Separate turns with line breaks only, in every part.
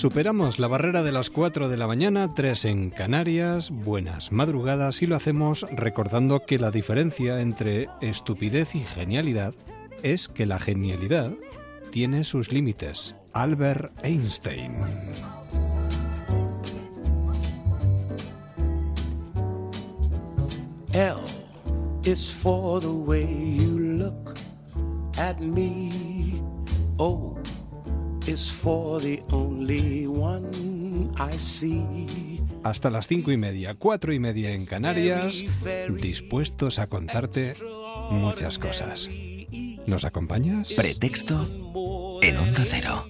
Superamos la barrera de las 4 de la mañana, 3 en Canarias, buenas madrugadas y lo hacemos recordando que la diferencia entre estupidez y genialidad es que la genialidad tiene sus límites. Albert Einstein. L is for the way you look at me. Oh. Hasta las cinco y media, cuatro y media en Canarias, dispuestos a contarte muchas cosas. ¿Nos acompañas?
Pretexto en Onda Cero.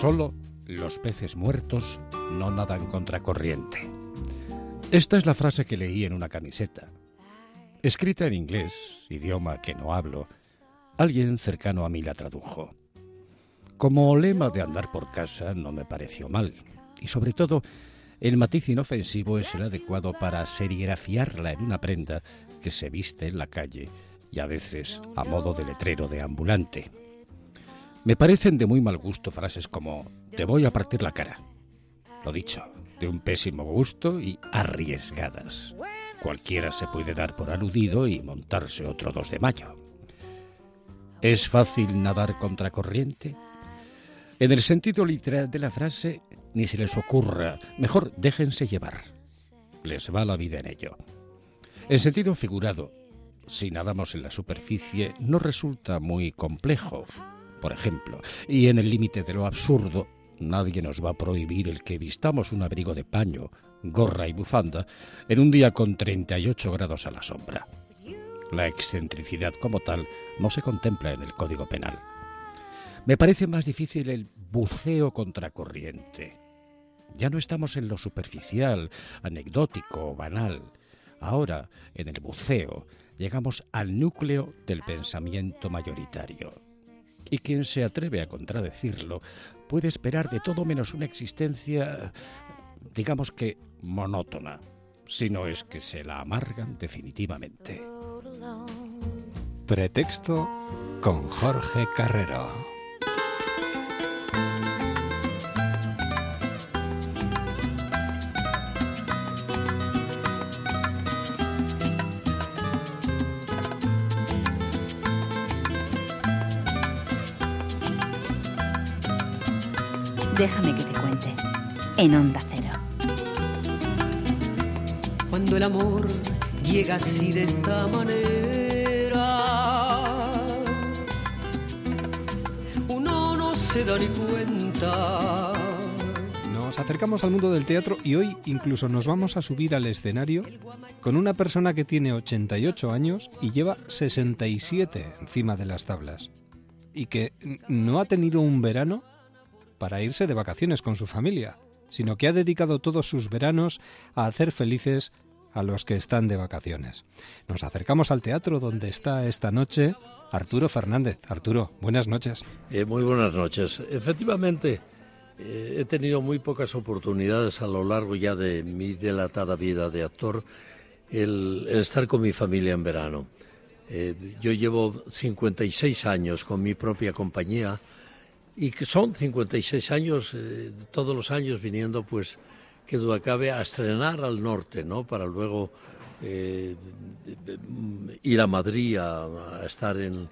Solo los peces muertos no nadan contra corriente. Esta es la frase que leí en una camiseta. Escrita en inglés, idioma que no hablo, Alguien cercano a mí la tradujo. Como lema de andar por casa no me pareció mal, y sobre todo el matiz inofensivo es el adecuado para serigrafiarla en una prenda que se viste en la calle y a veces a modo de letrero de ambulante. Me parecen de muy mal gusto frases como te voy a partir la cara. Lo dicho, de un pésimo gusto y arriesgadas. Cualquiera se puede dar por aludido y montarse otro 2 de mayo. ¿Es fácil nadar contra corriente? En el sentido literal de la frase, ni se les ocurra, mejor déjense llevar. Les va la vida en ello. En sentido figurado, si nadamos en la superficie, no resulta muy complejo. Por ejemplo, y en el límite de lo absurdo, nadie nos va a prohibir el que vistamos un abrigo de paño, gorra y bufanda en un día con 38 grados a la sombra. La excentricidad como tal no se contempla en el Código Penal. Me parece más difícil el buceo contracorriente. Ya no estamos en lo superficial, anecdótico o banal. Ahora, en el buceo, llegamos al núcleo del pensamiento mayoritario. Y quien se atreve a contradecirlo puede esperar de todo menos una existencia, digamos que, monótona, si no es que se la amargan definitivamente.
Pretexto con Jorge Carrero.
Déjame que te cuente. En Onda Cero.
Cuando el amor llega así de esta manera cuenta.
Nos acercamos al mundo del teatro y hoy incluso nos vamos a subir al escenario con una persona que tiene 88 años y lleva 67 encima de las tablas y que no ha tenido un verano para irse de vacaciones con su familia, sino que ha dedicado todos sus veranos a hacer felices a los que están de vacaciones. Nos acercamos al teatro donde está esta noche Arturo Fernández. Arturo, buenas noches.
Eh, muy buenas noches. Efectivamente, eh, he tenido muy pocas oportunidades a lo largo ya de mi delatada vida de actor el, estar con mi familia en verano. Eh, yo llevo 56 años con mi propia compañía y que son 56 años, todos los años viniendo pues que duda cabe a estrenar al norte, ¿no? Para luego eh, ir a Madrid a, estar en,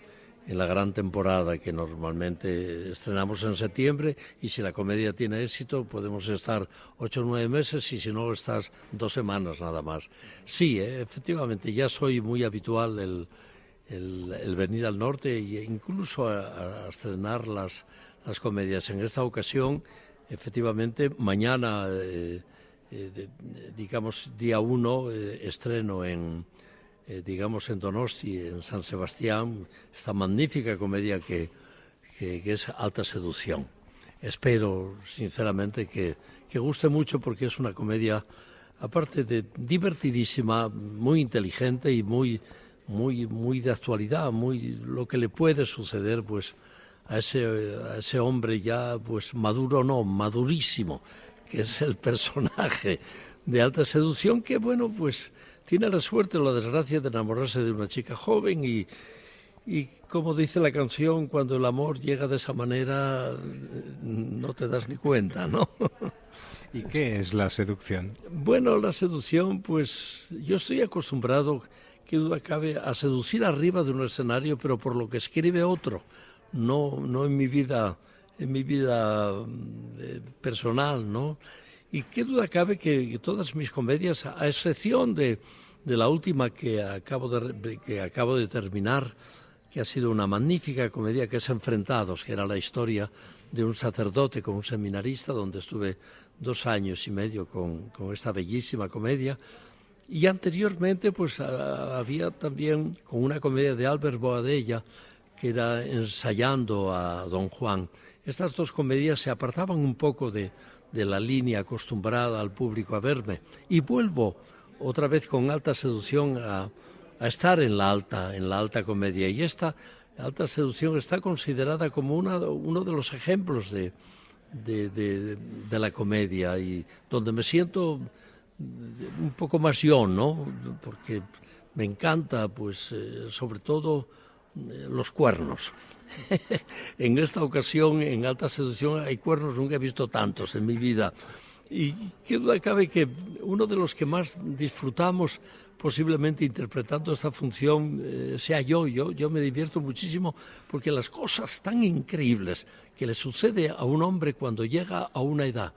la gran temporada que normalmente estrenamos en septiembre y si la comedia tiene éxito podemos estar ocho o nueve meses y si no estás dos semanas nada más. Sí, eh, efectivamente ya soy muy habitual el, el, venir al norte e incluso a, estrenar las, las comedias. En esta ocasión, efectivamente, mañana... Eh, eh, digamos, día uno, eh, estreno en, eh, digamos, en Donosti, en San Sebastián, esta magnífica comedia que, que, es alta seducción. Espero, sinceramente, que, que guste mucho porque es una comedia, aparte de divertidísima, muy inteligente y muy, muy, muy de actualidad, muy lo que le puede suceder, pues, a ese, a ese hombre ya, pues, maduro no, madurísimo, que es el personaje de alta seducción, que, bueno, pues, tiene la suerte o la desgracia de enamorarse de una chica joven y, y como dice la canción, cuando el amor llega de esa manera, no te das ni cuenta, ¿no?
¿Y qué es la seducción?
Bueno, la seducción, pues yo estoy acostumbrado, que duda cabe, a seducir arriba de un escenario, pero por lo que escribe otro, no, no en mi vida, en mi vida eh, personal, ¿no? Y qué duda cabe que, todas mis comedias, a excepción de, de la última que acabo de, que acabo de terminar, que ha sido una magnífica comedia que es Enfrentados, que era la historia de un sacerdote con un seminarista, donde estuve dos años y medio con, esta bellísima comedia. Y anteriormente, pues había también con una comedia de Albert Boadella, que era ensayando a Don Juan. Estas dos comedias se apartaban un poco de, de la línea acostumbrada al público a verme. Y vuelvo otra vez con alta seducción a, a estar en la alta, en la alta comedia. Y esta alta seducción está considerada como una, uno de los ejemplos de, de, de, la comedia y donde me siento un poco más yo, ¿no? Porque me encanta, pues, eh, sobre todo los cuernos. en esta ocasión, en alta seducción, hay cuernos, nunca he visto tantos en mi vida. Y qué duda cabe que uno de los que más disfrutamos posiblemente interpretando esta función eh, sea yo, yo. Yo me divierto muchísimo porque las cosas tan increíbles que le sucede a un hombre cuando llega a una edad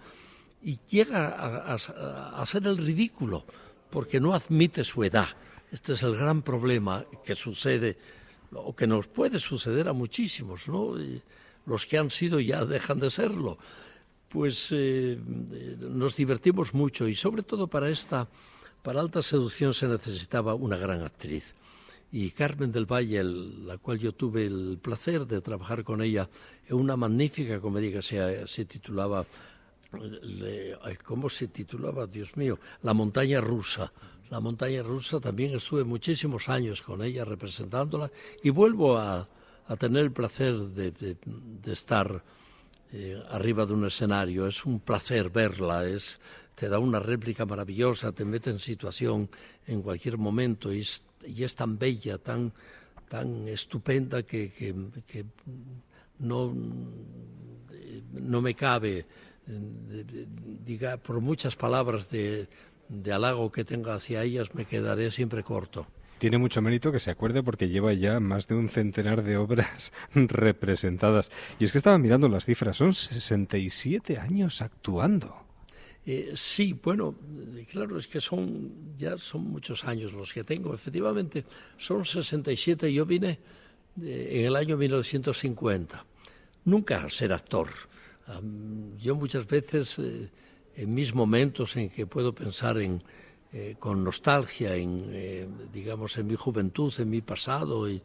y llega a, a hacer el ridículo porque no admite su edad. Este es el gran problema que sucede o que nos puede suceder a muchísimos, ¿no? los que han sido ya dejan de serlo. Pues eh, nos divertimos mucho y sobre todo para esta para alta seducción se necesitaba una gran actriz. Y Carmen del Valle, la cual yo tuve el placer de trabajar con ella en una magnífica comedia que se, titulaba ¿Cómo se titulaba? Dios mío, La montaña rusa. La montaña rusa también estuve muchísimos años con ella representándola y vuelvo a, tener el placer de, estar eh, arriba de un escenario. Es un placer verla, te da una réplica maravillosa, te mete en situación en cualquier momento y es, tan bella, tan, tan estupenda que, no, no me cabe, diga, por muchas palabras de, de halago que tenga hacia ellas, me quedaré siempre corto.
Tiene mucho mérito que se acuerde porque lleva ya más de un centenar de obras representadas. Y es que estaba mirando las cifras, son 67 años actuando.
Eh, sí, bueno, claro, es que son ya son muchos años los que tengo. Efectivamente, son 67. Yo vine eh, en el año 1950. Nunca ser actor. yo muchas veces, eh, en mis momentos en que puedo pensar en, con nostalgia en, digamos, en mi juventud, en mi pasado, y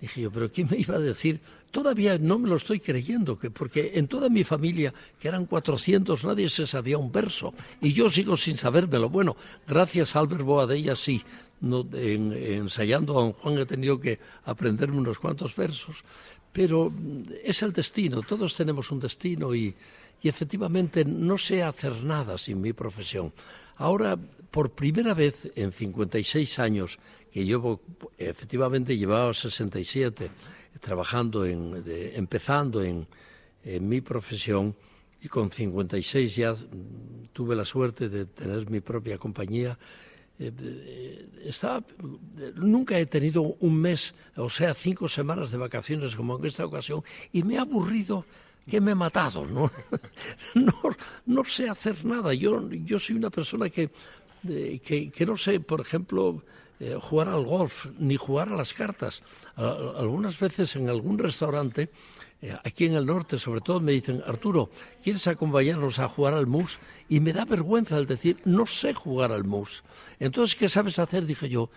dije yo, pero ¿quién me iba a decir Todavía no me lo estoy creyendo, que porque en toda mi familia, que eran 400, nadie se sabía un verso. Y yo sigo sin sabérmelo. Bueno, gracias a Albert Boadella sí. No, ensayando a don Juan he tenido que aprenderme unos cuantos versos. Pero es el destino, todos tenemos un destino y, y efectivamente no sé hacer nada sin mi profesión. Ahora, por primera vez en 56 años, que yo efectivamente llevaba 67, trabajando, en, empezando en, mi profesión y con 56 ya mm, tuve la suerte de tener mi propia compañía. Eh, estaba, nunca he tenido un mes, o sea, cinco semanas de vacaciones como en esta ocasión, y me ha aburrido que me he matado, ¿no? no, no sé hacer nada. Yo, yo soy una persona que, que, que no sé, por ejemplo, eh, jugar al golf ni jugar a las cartas. algunas veces en algún restaurante, eh, aquí en el norte sobre todo, me dicen, Arturo, ¿quieres acompañarnos a jugar al mus? Y me da vergüenza el decir, no sé jugar al mus. Entonces, ¿qué sabes hacer? Dije yo,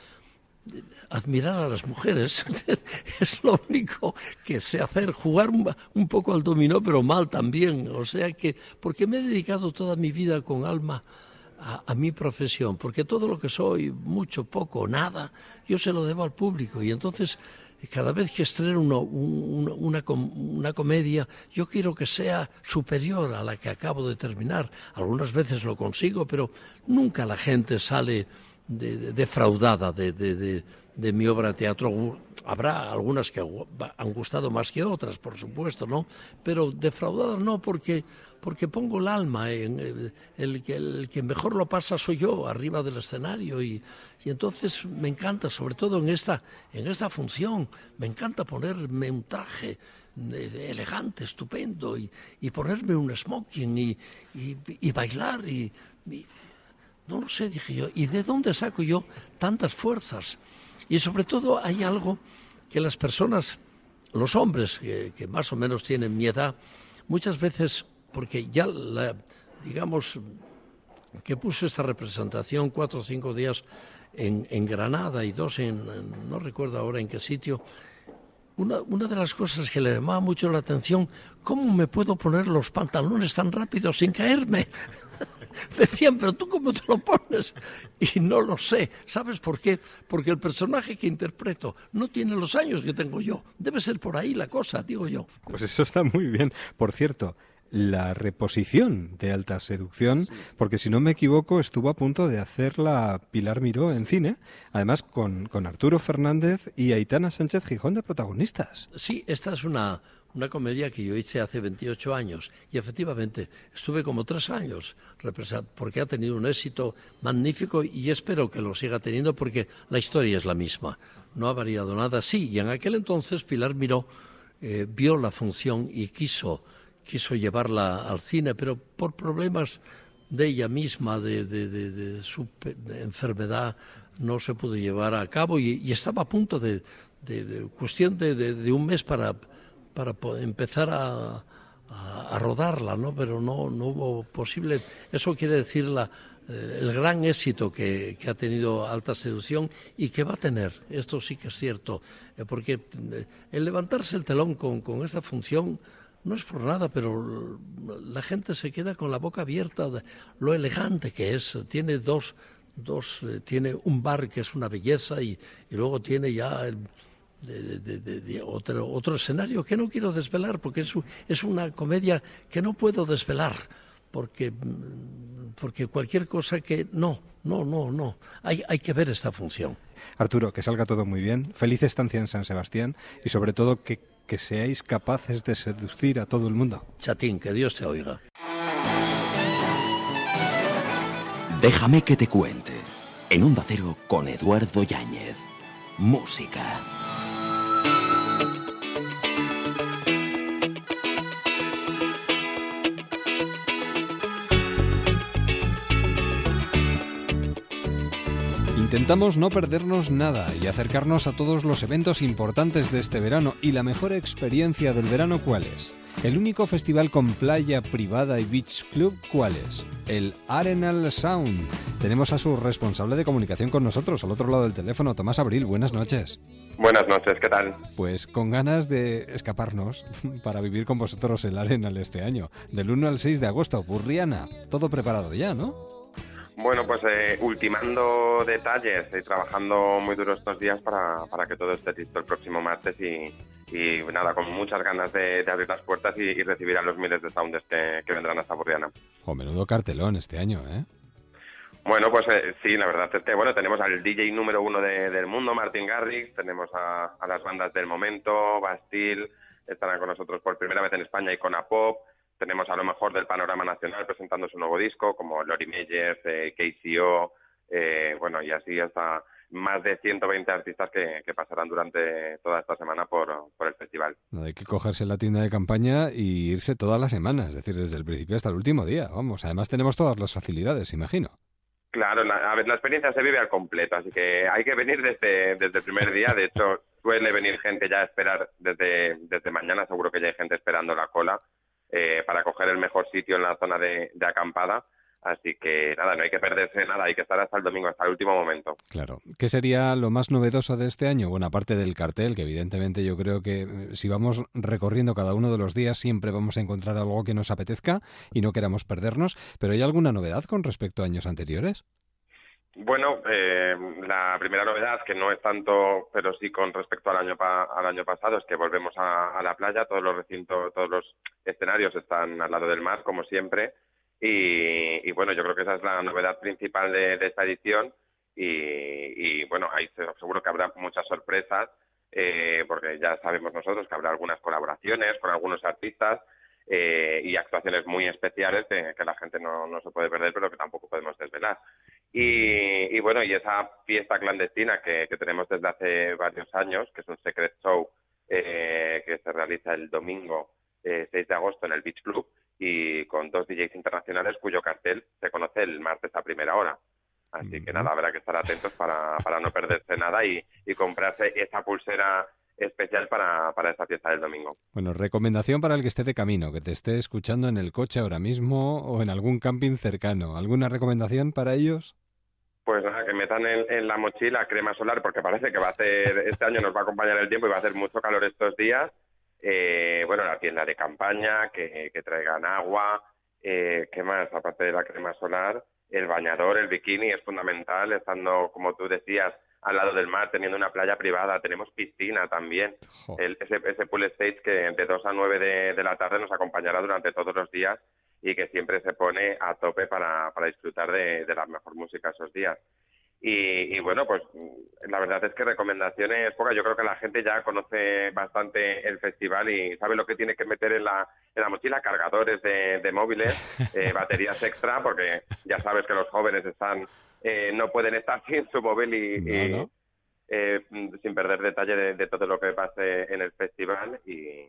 admirar a las mujeres. es lo único que sé hacer, jugar un, poco al dominó, pero mal también. O sea que, porque me he dedicado toda mi vida con alma a, mi profesión, porque todo lo que soy, mucho, poco, nada, yo se lo debo al público. Y entonces, cada vez que estreno una, una, comedia, yo quiero que sea superior a la que acabo de terminar. Algunas veces lo consigo, pero nunca la gente sale defraudada de, de, mi obra de teatro. Habrá algunas que han gustado más que otras, por supuesto, ¿no? Pero defraudada no, porque, porque pongo el alma en el, el, que mejor lo pasa soy yo arriba del escenario y, y entonces me encanta, sobre todo en esta, en esta función, me encanta ponerme un traje eh, elegante, estupendo, y, y ponerme un smoking y, y, bailar y, no lo sé, dije yo. ¿Y de dónde saco yo tantas fuerzas? Y sobre todo hay algo que las personas, los hombres que, más o menos tienen mi edad, muchas veces, porque ya, la, digamos, que puse esta representación cuatro o cinco días en, Granada y dos en, no recuerdo ahora en qué sitio, una, una, de las cosas que le llamaba mucho la atención, ¿cómo me puedo poner los pantalones tan rápido sin caerme? Decían, pero tú cómo te lo pones. Y no lo sé. ¿Sabes por qué? Porque el personaje que interpreto no tiene los años que tengo yo. Debe ser por ahí la cosa, digo yo.
Pues eso está muy bien. Por cierto, la reposición de Alta Seducción, porque si no me equivoco estuvo a punto de hacerla Pilar Miró en cine, además con, con Arturo Fernández y Aitana Sánchez Gijón de protagonistas.
Sí, esta es una, una comedia que yo hice hace 28 años y efectivamente estuve como tres años porque ha tenido un éxito magnífico y espero que lo siga teniendo porque la historia es la misma, no ha variado nada. Sí, y en aquel entonces Pilar Miró eh, vio la función y quiso, quiso llevarla al cine, pero por problemas de ella misma, de, su enfermedad, no se pudo llevar a cabo y, estaba a punto de, cuestión de, un mes para para empezar a, rodarla, ¿no? Pero no, no hubo posible. Eso quiere decir la, eh, el gran éxito que, que, ha tenido Alta Seducción y que va a tener. Esto sí que es cierto, eh, porque eh, el levantarse el telón con, con esta función no es por nada, pero la gente se queda con la boca abierta de lo elegante que es. Tiene dos, dos tiene un bar que es una belleza y, y luego tiene ya de, otro, otro escenario que no quiero desvelar porque es, es una comedia que no puedo desvelar porque, porque cualquier cosa que no, no, no, no, hay, hay que ver esta función.
Arturo, que salga todo muy bien, feliz estancia en San Sebastián y sobre todo que, que seáis capaces de seducir a todo el mundo.
Chatín, que Dios te oiga.
Déjame que te cuente. En un Cero con Eduardo Yáñez. Música.
Intentamos no perdernos nada y acercarnos a todos los eventos importantes de este verano y la mejor experiencia del verano ¿cuál es? El único festival con playa privada y beach club ¿cuál es? El Arenal Sound. Tenemos a su responsable de comunicación con nosotros al otro lado del teléfono, Tomás Abril. Buenas noches.
Buenas noches, ¿qué tal?
Pues con ganas de escaparnos para vivir con vosotros el Arenal este año, del 1 al 6 de agosto, Burriana. Todo preparado ya, ¿no?
Bueno, pues eh, ultimando detalles y trabajando muy duro estos días para, para que todo esté listo el próximo martes y, y nada, con muchas ganas de, abrir las puertas y, recibir a los miles de sounders que, vendrán a esta Burriana.
Oh, menudo cartelón este año, ¿eh?
Bueno, pues eh, sí, la verdad es que bueno, tenemos al DJ número uno del mundo, Martin Garrix, tenemos a, a, las bandas del momento, Bastille, estarán con nosotros por primera vez en España y con Pop tenemos a lo mejor del panorama nacional presentando su nuevo disco, como Lori Meyers, eh, KCO, eh, bueno, y así hasta más de 120 artistas que, pasarán durante toda esta semana por, por, el festival.
hay que cogerse la tienda de campaña y irse todas las semanas, es decir, desde el principio hasta el último día. Vamos, además tenemos todas las facilidades, imagino.
Claro, a ver, la experiencia se vive al completo, así que hay que venir desde, desde el primer día. De hecho, suele venir gente ya a esperar desde, desde mañana, seguro que ya hay gente esperando la cola eh, para coger el mejor sitio en la zona de, acampada. Así que nada, no hay que perderse nada, hay que estar hasta el domingo, hasta el último momento.
Claro. ¿Qué sería lo más novedoso de este año? Bueno, aparte del cartel, que evidentemente yo creo que eh, si vamos recorriendo cada uno de los días siempre vamos a encontrar algo que nos apetezca y no queramos perdernos, pero ¿hay alguna novedad con respecto a años anteriores?
Bueno, eh, la primera novedad, que no es tanto, pero sí con respecto al año al año pasado, es que volvemos a, la playa. Todos los recintos, todos los escenarios están al lado del mar, como siempre. Y, bueno, yo creo que esa es la novedad principal de, esta edición. Y, bueno, ahí seguro que habrá muchas sorpresas, eh, porque ya sabemos nosotros que habrá algunas colaboraciones con algunos artistas eh, y actuaciones muy especiales que la gente no, no se puede perder, pero que tampoco podemos desvelar. Y, bueno, y esa fiesta clandestina que, tenemos desde hace varios años, que es un secret show eh, que se realiza el domingo 6 de agosto en el Beach Club, y con dos DJs internacionales cuyo cartel se conoce el martes a primera hora. Así que nada, habrá que estar atentos para, para no perderse nada y, comprarse esa pulsera especial para, para esta fiesta del domingo.
Bueno, recomendación para el que esté de camino, que te esté escuchando en el coche ahora mismo o en algún camping cercano. ¿Alguna recomendación para ellos?
Pues nada, que metan en, en, la mochila crema solar porque parece que va a hacer, este año nos va a acompañar el tiempo y va a hacer mucho calor estos días eh, bueno, la tienda de campaña, que, traigan agua, eh, ¿qué más? Aparte de la crema solar, el bañador, el bikini es fundamental, estando, como tú decías, al lado del mar, teniendo una playa privada, tenemos piscina también. ese, ese pool stage que de 2 a 9 de, la tarde nos acompañará durante todos los días y que siempre se pone a tope para, para disfrutar de, de la mejor música esos días. Y, bueno, pues la verdad es que recomendaciones pocas. Yo creo que la gente ya conoce bastante el festival y sabe lo que tiene que meter en la, en la mochila, cargadores de, móviles, eh, baterías extra, porque ya sabes que los jóvenes están eh, no pueden estar sin su móvil y, eh, sin perder detalle de, todo lo que pase en el festival. Y,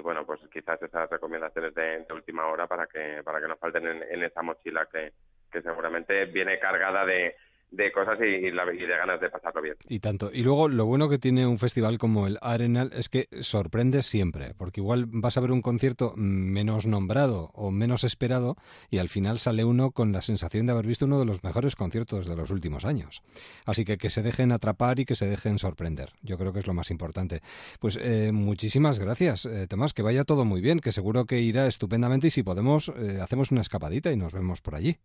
bueno, pues quizás esas recomendaciones de, última hora para que para que nos falten en, esa mochila que, que seguramente viene cargada de de cosas y, la, de ganas de pasarlo bien.
Y tanto. Y luego lo bueno que tiene un festival como el Arenal es que sorprende siempre, porque igual vas a ver un concierto menos nombrado o menos esperado y al final sale uno con la sensación de haber visto uno de los mejores conciertos de los últimos años. Así que que se dejen atrapar y que se dejen sorprender. Yo creo que es lo más importante. Pues eh, muchísimas gracias, eh, Tomás, que vaya todo muy bien, que seguro que irá estupendamente y si podemos eh, hacemos una escapadita y nos vemos por allí.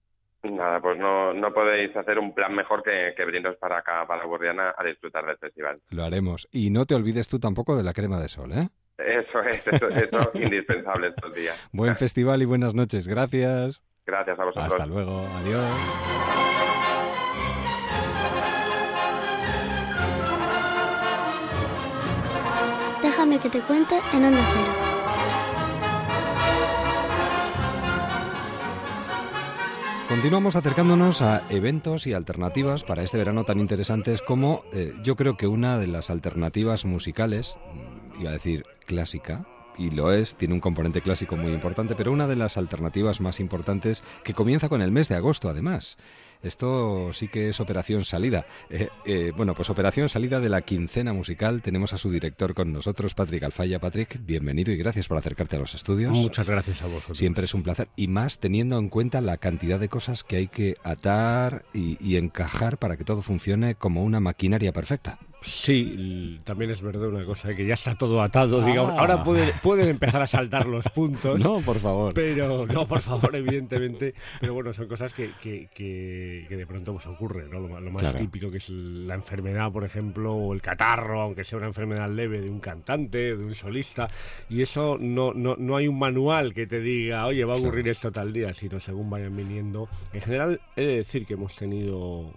Nada, pues no, no podéis hacer un plan mejor que, que venirnos para acá, para Burriana, a disfrutar del festival.
Lo haremos. Y no te olvides tú tampoco de la crema de sol, ¿eh?
Eso es, eso, es indispensable estos días.
Buen festival y buenas noches. Gracias.
Gracias a vosotros.
Hasta luego. Adiós.
Déjame que te cuente en Onda Cero.
Continuamos acercándonos a eventos y alternativas para este verano tan interesantes como eh, yo creo que una de las alternativas musicales, mm, iba a decir clásica, y lo es, tiene un componente clásico muy importante, pero una de las alternativas más importantes que comienza con el mes de agosto además. Esto sí que es operación salida. Eh, eh, bueno, pues operación salida de la quincena musical. Tenemos a su director con nosotros, Patrick Alfaya. Patrick, bienvenido y gracias por acercarte a los estudios.
Muchas gracias a vosotros.
Siempre es un placer y más teniendo en cuenta la cantidad de cosas que hay que atar y encajar para que todo funcione como una maquinaria perfecta.
Sí, también es verdad una cosa, que ya está todo atado, digamos. Ahora ah. pueden, pueden empezar a saltar los puntos.
No, por favor.
Pero, no, por favor, evidentemente. Pero bueno, son cosas que, que, que, de pronto pues ocurren, ¿no? Lo, más típico que es la enfermedad, por ejemplo, o el catarro, aunque sea una enfermedad leve de un cantante, de un solista. Y eso no, no, no hay un manual que te diga, oye, va a ocurrir esto tal día, sino según vayan viniendo. En general, he de decir que hemos tenido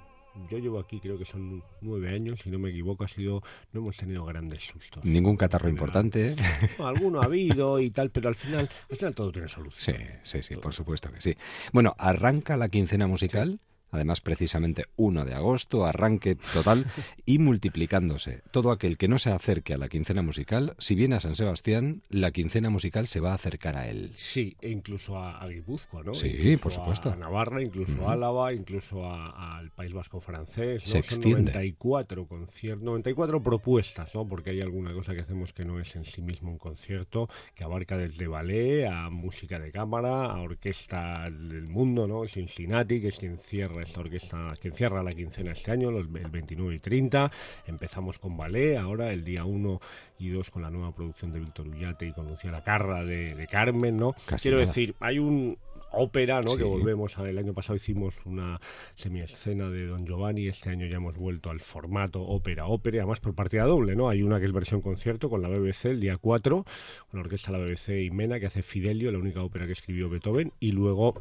yo llevo aquí, creo que son nueve años, si no me equivoco, ha sido, no hemos tenido grandes sustos.
Ningún catarro importante.
alguno ha habido y tal, pero al final, al final todo tiene solución.
Sí, sí, sí, por supuesto que sí. Bueno, arranca la quincena musical. Además precisamente 1 de agosto, arranque total y multiplicándose. Todo aquel que no se acerque a la quincena musical, si viene a San Sebastián, la quincena musical se va a acercar a él.
Sí, e incluso a, Guipúzcoa, ¿no?
Sí, por supuesto.
A Navarra, incluso a Álava, incluso al País Vasco francés.
Se extiende.
94 conciertos, 94 propuestas, ¿no? Porque hay alguna cosa que hacemos que no es en sí mismo un concierto, que abarca desde ballet a música de cámara, a orquesta del mundo, ¿no? Cincinnati, que es quien cierra esta orquesta, quien cierra la quincena este año, el 29 y 30. Empezamos con ballet, ahora el día 1 y 2 con la nueva producción de Víctor Ullate y con Lucía La Carra de, Carmen, ¿no? Quiero decir, hay un ópera, ¿no? Que volvemos, el año pasado hicimos una semiescena de Don Giovanni, este año ya hemos vuelto al formato ópera-ópera, además por partida doble, ¿no? Hay una que es versión concierto con la BBC el día 4, con la orquesta de la BBC y Mena, que hace Fidelio, la única ópera que escribió Beethoven, y luego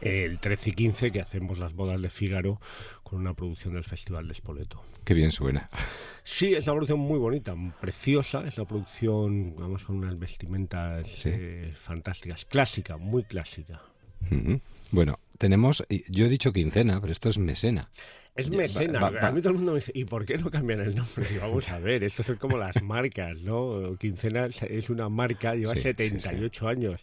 el 13 y 15 que hacemos las bodas de Fígaro con una producción del Festival de Spoleto.
Qué bien suena.
Sí, es una producción muy bonita, preciosa, es una producción, vamos, con unas vestimentas eh, fantásticas, clásica, muy clásica.
Bueno, tenemos, yo he dicho quincena, pero esto es mesena.
Es mecena. A mí todo el mundo me dice, ¿y por qué no cambian el nombre? Y vamos a ver, esto es como las marcas, ¿no? Quincena es una marca, lleva 78 años.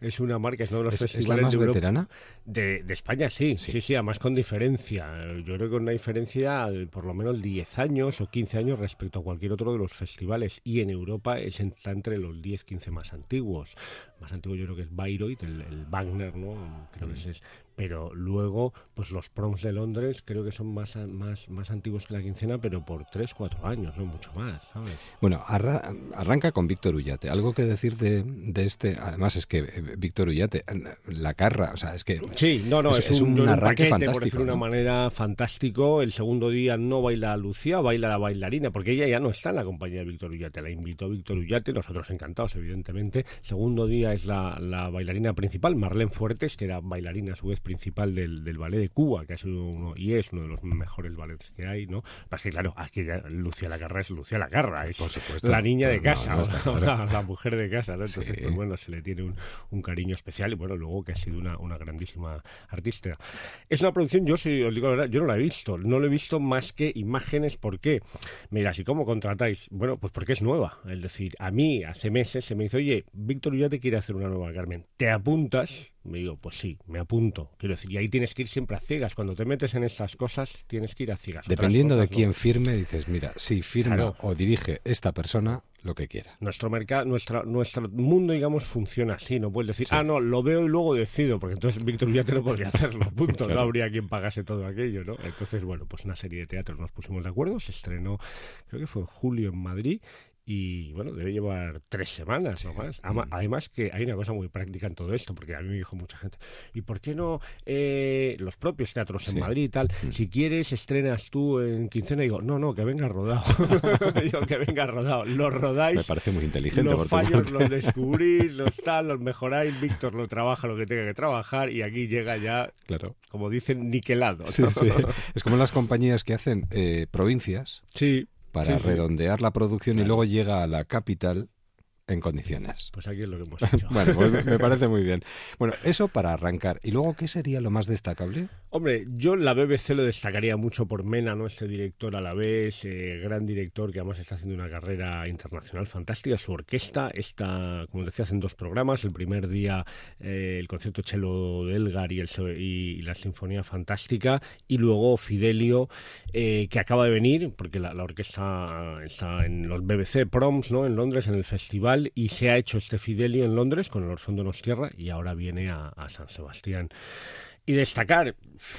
Es una marca, es uno de los festivales
¿es la más veterana?
De, España, sí, sí, sí, además con diferencia. Yo creo que una diferencia por lo menos 10 años o 15 años respecto a cualquier otro de los festivales. Y en Europa es, está entre los 10, 15 más antiguos. Más antiguo yo creo que es Bayreuth, el, el Wagner, ¿no? Creo que mm. es pero luego pues los proms de Londres creo que son más, más, más antiguos que la quincena, pero por 3, 4 años, no mucho más, ¿sabes?
Bueno, arranca con Víctor Ullate. Algo que decir de, de, este, además es que eh, Víctor Ullate, la carra, o sea, es que...
Sí, no, no, es, un, arranque fantástico. Por decirlo de una manera fantástico. El segundo día no baila Lucía, baila la bailarina, porque ella ya no está en la compañía de Víctor Ullate, la invitó Víctor Ullate, nosotros encantados, evidentemente. Segundo día es la, la bailarina principal, Marlene Fuertes, que era bailarina a su vez principal del, del ballet de Cuba, que ha sido uno, y es uno de los mejores ballets que hay, ¿no? Pasa que, claro, aquí ya Lucía Lacarra es Lucía Lacarra, es
Por supuesto.
la niña de casa, la, mujer de casa, ¿no? Entonces, pues bueno, se le tiene un, un, cariño especial y bueno, luego que ha sido una, una grandísima artista. Es una producción, yo si os digo la verdad, yo no la he visto, no lo he visto más que imágenes, ¿por qué? Mira, si cómo contratáis? Bueno, pues porque es nueva, es decir, a mí hace meses se me dice, oye, Víctor ya te quiere hacer una nueva Carmen, ¿te apuntas? Me digo, pues sí, me apunto. Quiero decir, y ahí tienes que ir siempre a ciegas. Cuando te metes en estas cosas, tienes que ir a ciegas.
Dependiendo de quién firme, dices, mira, si firma o dirige esta persona, lo que quiera.
Nuestro mercado, nuestra, nuestro mundo, digamos, funciona así. No puedes decir, ah, no, lo veo y luego decido, porque entonces Víctor ya te lo podría hacerlo, punto. No habría quien pagase todo aquello, ¿no? Entonces, bueno, pues una serie de teatros nos pusimos de acuerdo, se estrenó, creo que fue en julio en Madrid, y bueno, debe llevar tres semanas o más. Además que hay una cosa muy práctica en todo esto, porque a mí me dijo mucha gente, ¿y por qué no eh, los propios teatros en Madrid y tal? Mm. Si quieres, estrenas tú en quincena y digo, no, no, que venga rodado. digo, que venga rodado. Los rodáis.
Me parece muy inteligente.
Los fallos los descubrís, los tal, los mejoráis. Víctor lo trabaja lo que tenga que trabajar y aquí llega ya,
claro.
como dicen, niquelado.
Sí, sí. Es como las compañías que hacen eh, provincias.
Sí
para redondear la producción y luego llega a la capital en condiciones.
Pues aquí es lo que hemos hecho.
bueno, pues me parece muy bien. Bueno, eso para arrancar. ¿Y luego qué sería lo más destacable?
Hombre, yo la BBC lo destacaría mucho por Mena, ¿no? Este director a la vez, eh, gran director que además está haciendo una carrera internacional fantástica. Su orquesta está, como decía, en dos programas. El primer día eh, el concierto Chelo de Elgar y, el, y, la Sinfonía Fantástica. Y luego Fidelio, eh, que acaba de venir, porque la, la orquesta está en los BBC Proms, ¿no? En Londres, en el festival y se ha hecho este Fidelio en Londres con el Orsón de Tierra y ahora viene a, San Sebastián. Y destacar,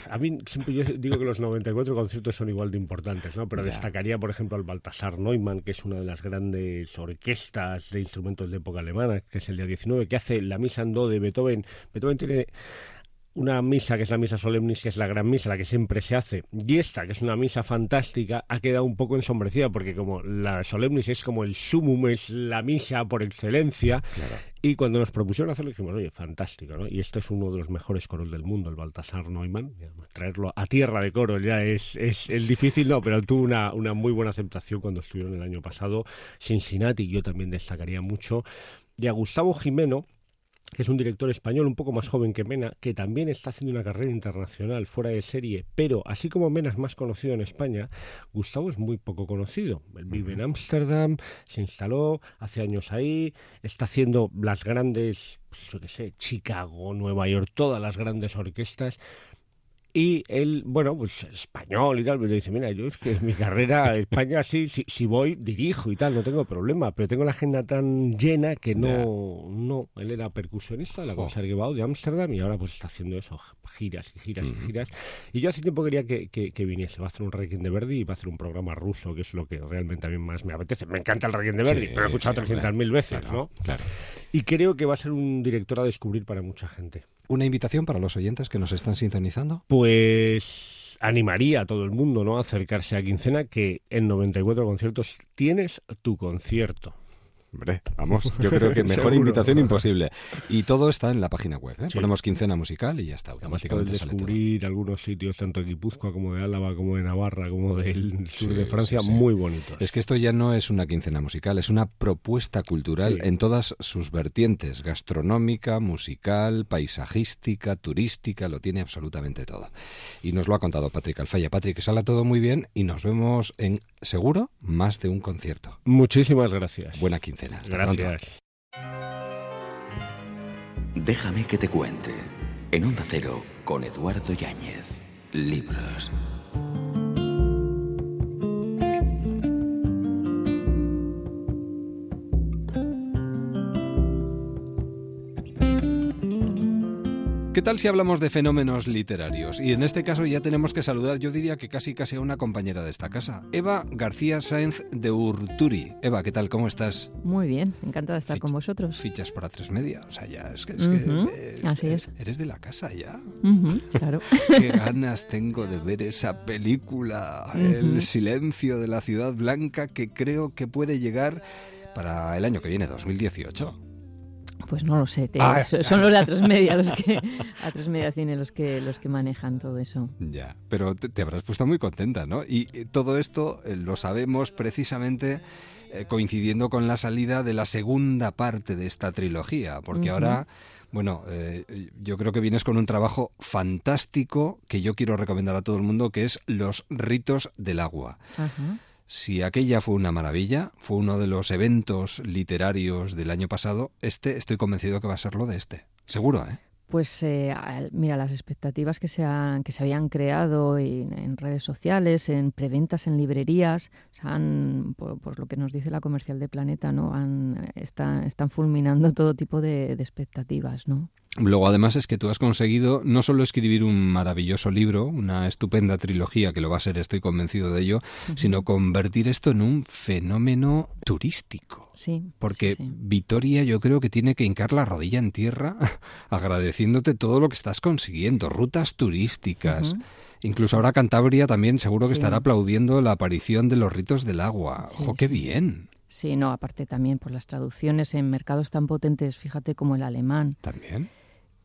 a mí siempre yo digo que los 94 conciertos son igual de importantes, ¿no? Pero destacaría, por ejemplo, al Baltasar Neumann, que es una de las grandes orquestas de instrumentos de época alemana, que es el día 19, que hace la misa en do de Beethoven. Beethoven tiene una misa que es la misa solemnis, que es la gran misa, la que siempre se hace, y esta, que es una misa fantástica, ha quedado un poco ensombrecida, porque como la solemnis es como el sumum, es la misa por excelencia, y cuando nos propusieron hacerlo dijimos, oye, fantástico, ¿no? Y este es uno de los mejores coros del mundo, el Baltasar Neumann, traerlo a tierra de coro ya es, es el difícil, no, pero tuvo una, una muy buena aceptación cuando estuvieron el año pasado, Cincinnati, yo también destacaría mucho, y a Gustavo Jimeno, que es un director español un poco más joven que Mena, que también está haciendo una carrera internacional fuera de serie, pero así como Mena es más conocido en España, Gustavo es muy poco conocido. Él vive en Ámsterdam, se instaló hace años ahí, está haciendo las grandes, pues, yo qué sé, Chicago, Nueva York, todas las grandes orquestas. Y él, bueno, pues español y tal, pero dice, mira, yo es que mi carrera en España sí, sí, si voy, dirijo y tal, no tengo problema, pero tengo la agenda tan llena que no, no, él era percusionista de la Concertgebouw de Ámsterdam y ahora pues está haciendo eso, giras y giras y giras. Y yo hace tiempo quería que, que, que viniese, va a hacer un Requiem de Verdi y va a hacer un programa ruso, que es lo que realmente a mí más me apetece. Me encanta el Requiem de Verdi,
Sí,
pero he escuchado
sí,
300.000 veces,
claro,
¿no?
claro.
Y creo que va a ser un director a descubrir para mucha gente.
Una invitación para los oyentes que nos están sintonizando.
Pues animaría a todo el mundo ¿no? a acercarse a Quincena, que en 94 conciertos tienes tu concierto.
Hombre, vamos, yo creo que mejor invitación imposible. Y todo está en la página web. ¿eh?
Sí.
Ponemos quincena musical y ya está,
Además
automáticamente sale todo.
descubrir algunos sitios, tanto de Guipúzcoa como de Álava, como de Navarra, como del sur
Sí,
de Francia,
sí,
muy bonitos.
Es que esto ya no es una quincena musical, es una propuesta cultural en todas sus vertientes, gastronómica, musical, paisajística, turística, lo tiene absolutamente todo. Y nos lo ha contado Patrick Alfaya. Patrick, que salga todo muy bien y nos vemos en, seguro, más de un concierto.
Muchísimas gracias.
Buena quincena. Hasta pronto.
Gracias.
Déjame que te cuente. En Onda Cero, con Eduardo Yáñez. Libros.
¿Qué tal si hablamos de fenómenos literarios? Y en este caso ya tenemos que saludar, yo diría que casi casi a una compañera de esta casa, Eva García Sáenz de Urturi. Eva, ¿qué tal? ¿Cómo estás?
Muy bien, encantada de estar con vosotros.
Fichas para tres media, o sea, ya es que, es que eres,
así es.
eres de la casa ya.
Claro.
Qué ganas tengo de ver esa película, El silencio de la ciudad blanca, que creo que puede llegar para el año que viene, 2018.
Pues no lo sé, te-
Ah.
so- son los de A3 Media los que a tres Media Cine los que los que manejan todo eso.
Ya, pero te, te habrás puesto muy contenta, ¿no? Y eh, todo esto eh, lo sabemos precisamente eh, coincidiendo con la salida de la segunda parte de esta trilogía, porque ahora, bueno, eh, yo creo que vienes con un trabajo fantástico que yo quiero recomendar a todo el mundo, que es Los ritos del agua.
Ajá.
Si aquella fue una maravilla, fue uno de los eventos literarios del año pasado, este estoy convencido que va a ser lo de este. Seguro, ¿eh?
Pues eh, mira, las expectativas que se, han, que se habían creado en, en redes sociales, en preventas en librerías, han, por, lo que nos dice la comercial de Planeta, ¿no? Han, están, fulminando todo tipo de expectativas, ¿no?
Luego, además, es que tú has conseguido no solo escribir un maravilloso libro, una estupenda trilogía, que lo va a ser, estoy convencido de ello, sino convertir esto en un fenómeno turístico.
Sí.
Porque
sí, sí.
Vitoria yo creo que tiene que hincar la rodilla en tierra agradeciéndote todo lo que estás consiguiendo, rutas turísticas. Incluso ahora Cantabria también seguro que
Sí.
estará aplaudiendo la aparición de los ritos del agua.
Sí,
¡Ojo, qué bien!
Sí, no, aparte también por las traducciones en mercados tan potentes, fíjate como el alemán.
También.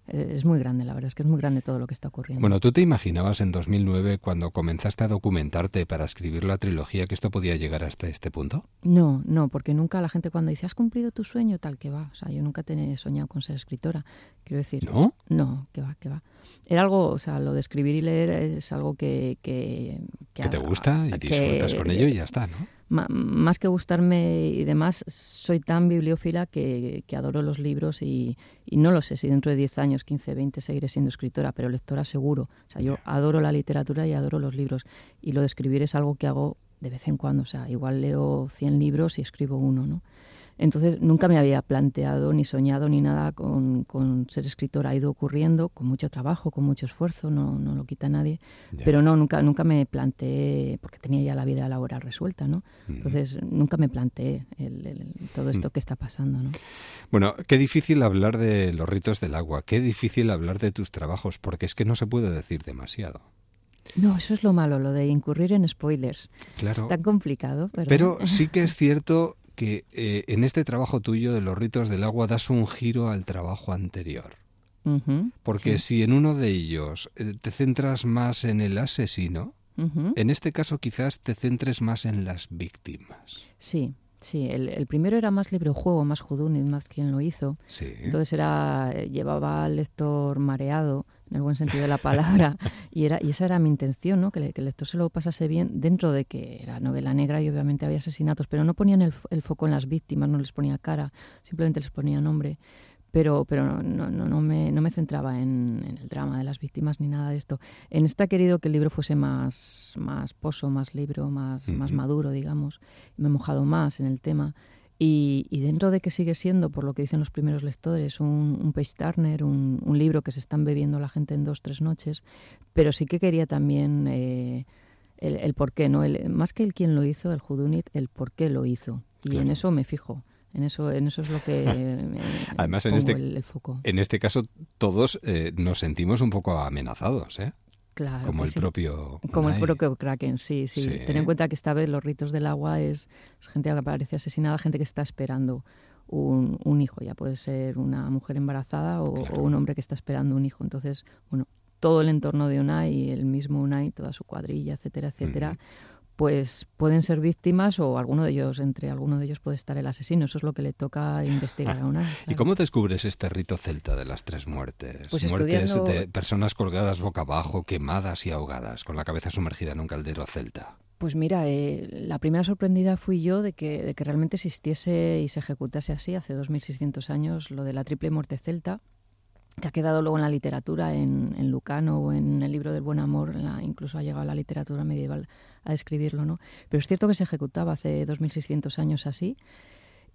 Es muy grande, la verdad es que es muy grande todo lo que está ocurriendo.
Bueno, ¿tú te imaginabas en 2009, cuando comenzaste a documentarte para escribir la trilogía, que esto podía llegar hasta este punto?
No, no, porque nunca la gente cuando dice has cumplido tu sueño, tal que va. O sea, yo nunca he soñado con ser escritora. Quiero decir,
¿No?
no, que va, que va. Era algo, o sea, lo de escribir y leer es algo que... Que,
Que te gusta y
que-
disfrutas con ello y ya está, ¿no?
Más que gustarme y demás, soy tan bibliófila que, que adoro los libros y, y no lo sé si dentro de 10 años, 15, 20 seguiré siendo escritora, pero lectora seguro. O sea, yo adoro la literatura y adoro los libros y lo de escribir es algo que hago de vez en cuando. O sea, igual leo 100 libros y escribo uno, ¿no? Entonces nunca me había planteado ni soñado ni nada con, con ser escritora. Ha ido ocurriendo con mucho trabajo, con mucho esfuerzo, no, no lo quita nadie.
Ya.
Pero no, nunca, nunca me planteé, porque tenía ya la vida laboral resuelta, ¿no?
Mm.
Entonces nunca me planteé el- el- todo esto que está pasando, ¿no?
Bueno, qué difícil hablar de los ritos del agua, qué difícil hablar de tus trabajos, porque es que no se puede decir demasiado.
No, eso es lo malo, lo de incurrir en spoilers.
Claro.
Es tan complicado, pero...
Pero sí que es cierto que eh, en este trabajo tuyo de los ritos del agua das un giro al trabajo anterior. Porque
sí,
si en uno de ellos eh, te centras más en el asesino, en este caso quizás te centres más en las víctimas.
Sí, Sí, el, primero era más libre juego, más y más quien lo hizo.
Sí.
Entonces era llevaba al lector mareado, en el buen sentido de la palabra, y era y esa era mi intención, ¿no? Que, el lector se lo pasase bien dentro de que era novela negra y obviamente había asesinatos, pero no ponían el, el foco en las víctimas, no les ponía cara, simplemente les ponía nombre pero, pero no, no, no, me, no me centraba en, el drama de las víctimas ni nada de esto. En esta he querido que el libro fuese más, más pozo, más libro, más, más maduro, digamos. Me he mojado más en el tema. Y, y, dentro de que sigue siendo, por lo que dicen los primeros lectores, un, un page turner, un, un, libro que se están bebiendo la gente en dos, tres noches, pero sí que quería también eh, el, el, por qué, ¿no? El, más que el quién lo hizo, el Judunit, el por qué lo hizo. Y en eso me fijo. En eso, en eso es lo que
Además, en este, el, foco. En este caso, todos eh, nos sentimos un poco amenazados, ¿eh?
Claro,
como el propio
como el propio Kraken sí, sí, ten en cuenta que esta vez los ritos del agua es, gente que aparece asesinada gente que está esperando un, un, hijo. Ya puede ser una mujer embarazada o, un hombre que está esperando un hijo. Entonces bueno todo el entorno de Unai el mismo Unai toda su cuadrilla etcétera etcétera pues pueden ser víctimas o alguno de ellos, entre alguno de ellos puede estar el asesino. Eso es lo que le toca investigar a una.
¿Y cómo descubres este rito celta de las tres muertes? Pues muertes de personas colgadas boca abajo, quemadas y ahogadas, con la cabeza sumergida en un caldero celta.
Pues mira, eh, la primera sorprendida fui yo de que, de que realmente existiese y se ejecutase así hace 2.600 años lo de la triple muerte celta, que ha quedado luego en la literatura, en, en Lucano o en el libro del buen amor, incluso ha llegado a la literatura medieval a describirlo, ¿no? Pero es cierto que se ejecutaba hace 2.600 años así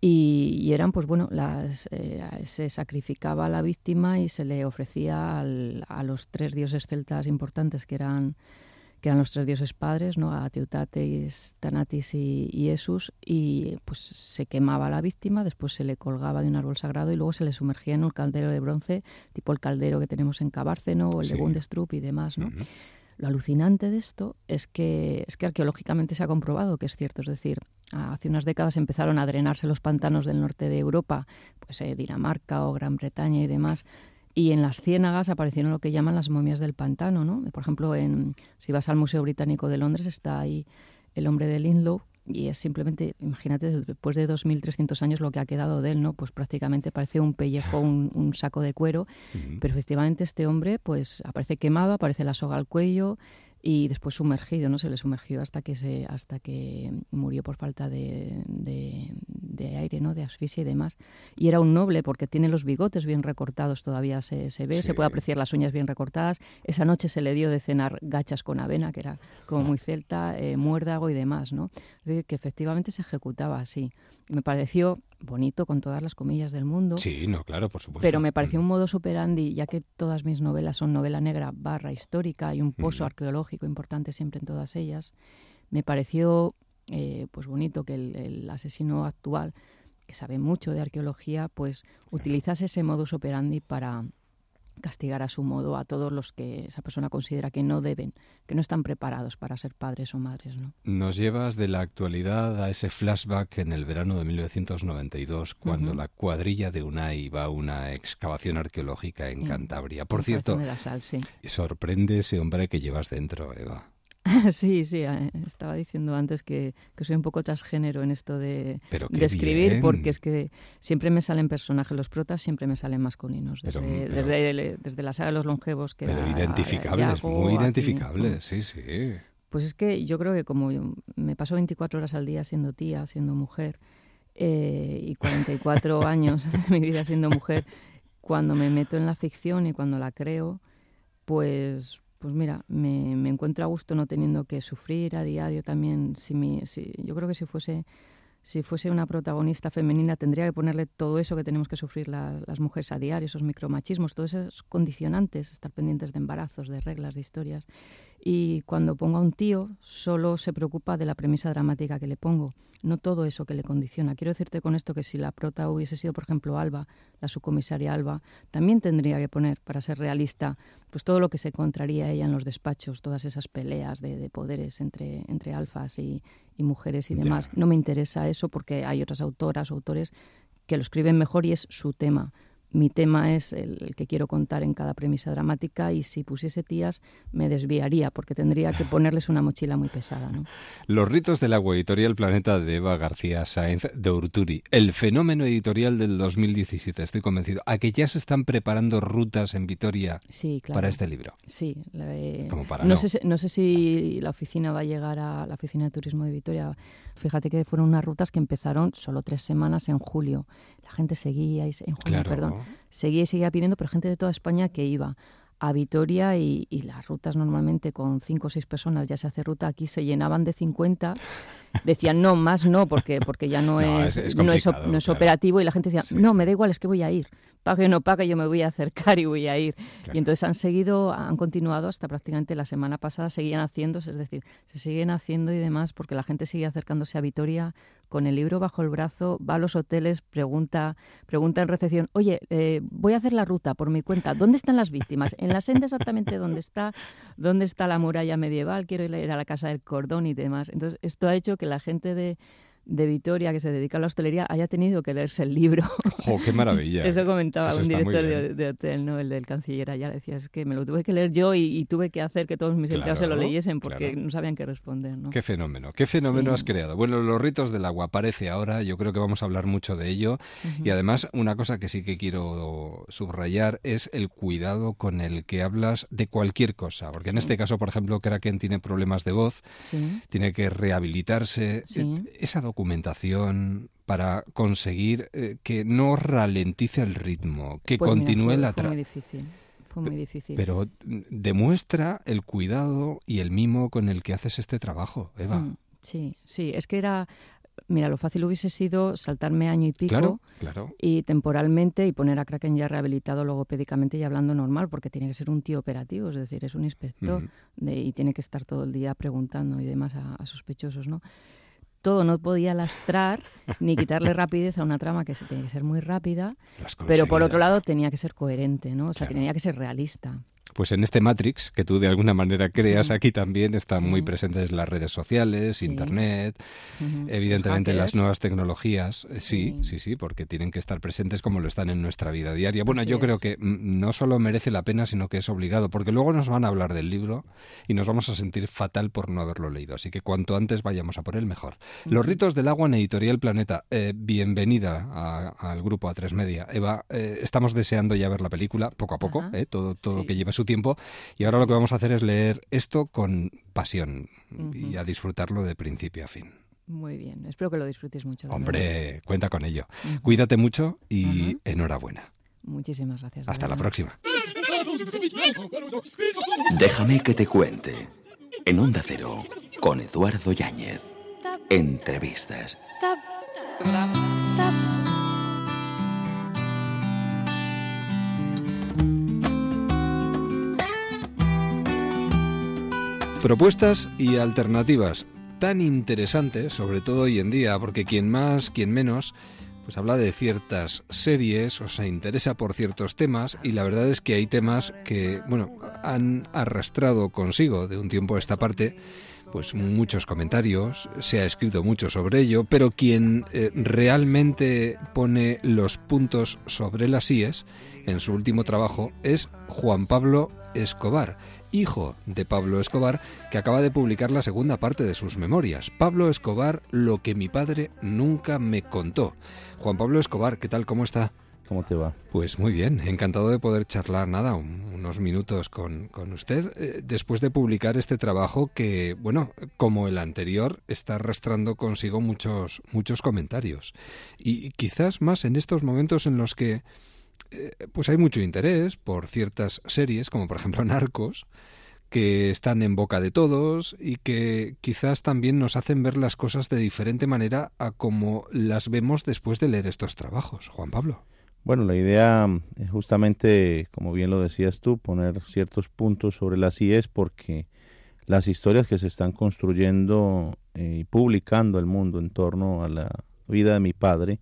y, eran, pues bueno, las, eh, se sacrificaba a la víctima y se le ofrecía a los tres dioses celtas importantes que eran que eran los tres dioses padres, ¿no? a Teutates, Tanatis y, y Esus, y pues se quemaba a la víctima, después se le colgaba de un árbol sagrado y luego se le sumergía en un caldero de bronce, tipo el caldero que tenemos en Cabárceno o el de Bundestrup y demás, ¿no? Lo alucinante de esto es que, es que arqueológicamente se ha comprobado que es cierto, es decir, hace unas décadas empezaron a drenarse los pantanos del norte de Europa, pues eh, Dinamarca o Gran Bretaña y demás, y en las ciénagas aparecieron lo que llaman las momias del pantano, ¿no? Por ejemplo, en, si vas al Museo Británico de Londres está ahí el hombre de Linlow y es simplemente, imagínate, después de 2.300 años lo que ha quedado de él, ¿no? Pues prácticamente parece un pellejo, un, un saco de cuero, pero efectivamente este hombre pues aparece quemado, aparece la soga al cuello, y después sumergido, ¿no? Se le sumergió hasta que se, hasta que murió por falta de, de, aire, ¿no? De asfixia y demás. Y era un noble porque tiene los bigotes bien recortados, todavía se, se ve, se puede apreciar las uñas bien recortadas. Esa noche se le dio de cenar gachas con avena, que era como muy celta, eh, muérdago y demás, ¿no? que efectivamente se ejecutaba así. Me pareció bonito con todas las comillas del mundo.
Sí, no, claro, por supuesto.
Pero me pareció un modo superandi, ya que todas mis novelas son novela negra barra histórica y un pozo arqueológico importante siempre en todas ellas. Me pareció eh, pues bonito que el, asesino actual, que sabe mucho de arqueología, pues utilizase ese modus operandi para castigar a su modo a todos los que esa persona considera que no deben, que no están preparados para ser padres o madres. ¿no?
Nos llevas de la actualidad a ese flashback en el verano de 1992, cuando la cuadrilla de UNAI va a una excavación arqueológica en Cantabria. Por cierto, sorprende ese hombre que llevas dentro, Eva.
Sí, sí, estaba diciendo antes que, soy un poco transgénero en esto de, escribir, porque es que siempre me salen personajes, los protas siempre me salen masculinos, desde, desde, la saga de los longevos. Que
pero identificables, muy identificables, sí, sí.
Pues es que yo creo que como me paso 24 horas al día siendo tía, siendo mujer, eh, y 44 años de mi vida siendo mujer, cuando me meto en la ficción y cuando la creo, pues pues mira, me, me, encuentro a gusto no teniendo que sufrir a diario también. Si, mi, si yo creo que si fuese si fuese una protagonista femenina tendría que ponerle todo eso que tenemos que sufrir las mujeres a diario, esos micromachismos, todos esos condicionantes, estar pendientes de embarazos, de reglas, de historias. Y cuando pongo a un tío, solo se preocupa de la premisa dramática que le pongo, no todo eso que le condiciona. Quiero decirte con esto que si la prota hubiese sido, por ejemplo, Alba, la subcomisaria Alba, también tendría que poner, para ser realista, pues todo lo que se encontraría ella en los despachos, todas esas peleas de, poderes entre, entre alfas y, mujeres y demás. No me interesa eso porque hay otras autoras o autores que lo escriben mejor y es su tema mi tema es el, que quiero contar en cada premisa dramática y si pusiese tías me desviaría porque tendría que ponerles una mochila muy pesada. ¿no?
Los ritos del agua editorial Planeta de Eva García Sáenz de Urturi, el fenómeno editorial del 2017, estoy convencido. ¿A que ya se están preparando rutas en Vitoria para este libro?
Sí. no, Sé, no sé si la oficina va a llegar a la oficina de turismo de Vitoria. Fíjate que fueron unas rutas que empezaron solo tres semanas en julio la gente seguía, en junio, perdón, seguía y seguía pidiendo, pero gente de toda España que iba a Vitoria y, las rutas normalmente con cinco o seis personas ya se hace ruta aquí se llenaban de 50 decían no más no porque porque ya no, es, no, es, operativo y la gente decía no me da igual es que voy a ir. Pague o no pague yo me voy a acercar y voy a ir y entonces han seguido han continuado hasta prácticamente la semana pasada seguían haciéndose es decir se siguen haciendo y demás porque la gente sigue acercándose a Vitoria con el libro bajo el brazo, va a los hoteles, pregunta, pregunta en recepción, oye, eh, voy a hacer la ruta por mi cuenta, ¿dónde están las víctimas? En la senda exactamente dónde está, dónde está la muralla medieval, quiero ir a la casa del cordón y demás. Entonces, esto ha hecho que la gente de, de Vitoria que se dedica a la hostelería haya tenido que leerse el libro.
¡Oh, qué maravilla!
Eso comentaba un director de, hotel, ¿no? El del canciller allá, decía, es que me lo tuve que leer yo y, tuve que hacer que todos mis empleados se lo leyesen porque no sabían qué responder, ¿no?
Qué fenómeno, qué fenómeno has creado. Bueno, los ritos del agua aparece ahora, yo creo que vamos a hablar mucho de ello y además una cosa que sí que quiero subrayar es el cuidado con el que hablas de cualquier cosa, porque en este caso, por ejemplo, Kraken tiene problemas de voz, tiene que rehabilitarse, esa documentación para conseguir eh, que no ralentice el ritmo, que pues continúe la
trama. Fue muy difícil. Fue muy difícil.
Pero demuestra el cuidado y el mimo con el que haces este trabajo, Eva. Mm,
sí, sí, es que era Mira, lo fácil hubiese sido saltarme año y pico
claro, claro.
y temporalmente y poner a Kraken ya rehabilitado logopédicamente y hablando normal, porque tiene que ser un tío operativo, es decir, es un inspector y tiene que estar todo el día preguntando y demás a, a sospechosos, ¿no? Todo no podía lastrar ni quitarle rapidez a una trama que tiene que ser muy rápida, pero por otro lado tenía que ser coherente, ¿no? O sea, tenía que ser realista.
Pues en este Matrix que tú de alguna manera creas aquí también están muy presentes las redes sociales, Internet, evidentemente las nuevas tecnologías. Eh, sí, sí, sí, porque tienen que estar presentes como lo están en nuestra vida diaria. Bueno, yo creo que mm, no solo merece la pena, sino que es obligado, porque luego nos van a hablar del libro y nos vamos a sentir fatal por no haberlo leído. Así que cuanto antes vayamos a por él, mejor. Los ritos del agua en Editorial Planeta. Eh, bienvenida al grupo A3 Media. Eva, eh, estamos deseando ya ver la película, poco a poco, todo, todo lo que lleva su tiempo. Y ahora lo que vamos a hacer es leer esto con pasión y a disfrutarlo de principio a fin.
Muy bien, espero que lo disfrutes mucho.
Hombre, cuenta con ello. Cuídate mucho y enhorabuena.
Muchísimas gracias.
Hasta la próxima.
Déjame que te cuente. En Onda Cero, con Eduardo Yáñez. Entrevistas.
Propuestas y alternativas tan interesantes, sobre todo hoy en día, porque quien más, quien menos, pues habla de ciertas series o se interesa por ciertos temas y la verdad es que hay temas que, bueno, han arrastrado consigo de un tiempo a esta parte pues muchos comentarios, se ha escrito mucho sobre ello, pero quien eh, realmente pone los puntos sobre las IES en su último trabajo es Juan Pablo Escobar, hijo de Pablo Escobar, que acaba de publicar la segunda parte de sus memorias. Pablo Escobar, lo que mi padre nunca me contó. Juan Pablo Escobar, ¿qué tal? ¿Cómo está?
¿Cómo te va?
Pues muy bien, encantado de poder charlar nada, unos minutos con, usted, eh, después de publicar este trabajo que, bueno, como el anterior, está arrastrando consigo muchos, muchos comentarios. Y quizás más en estos momentos en los que pues hay mucho interés por ciertas series, como por ejemplo Narcos, que están en boca de todos y que quizás también nos hacen ver las cosas de diferente manera a como las vemos después de leer estos trabajos. Juan Pablo.
Bueno, la idea es justamente, como bien lo decías tú, poner ciertos puntos sobre las IES porque las historias que se están construyendo eh, y publicando el mundo en torno a la vida de mi padre,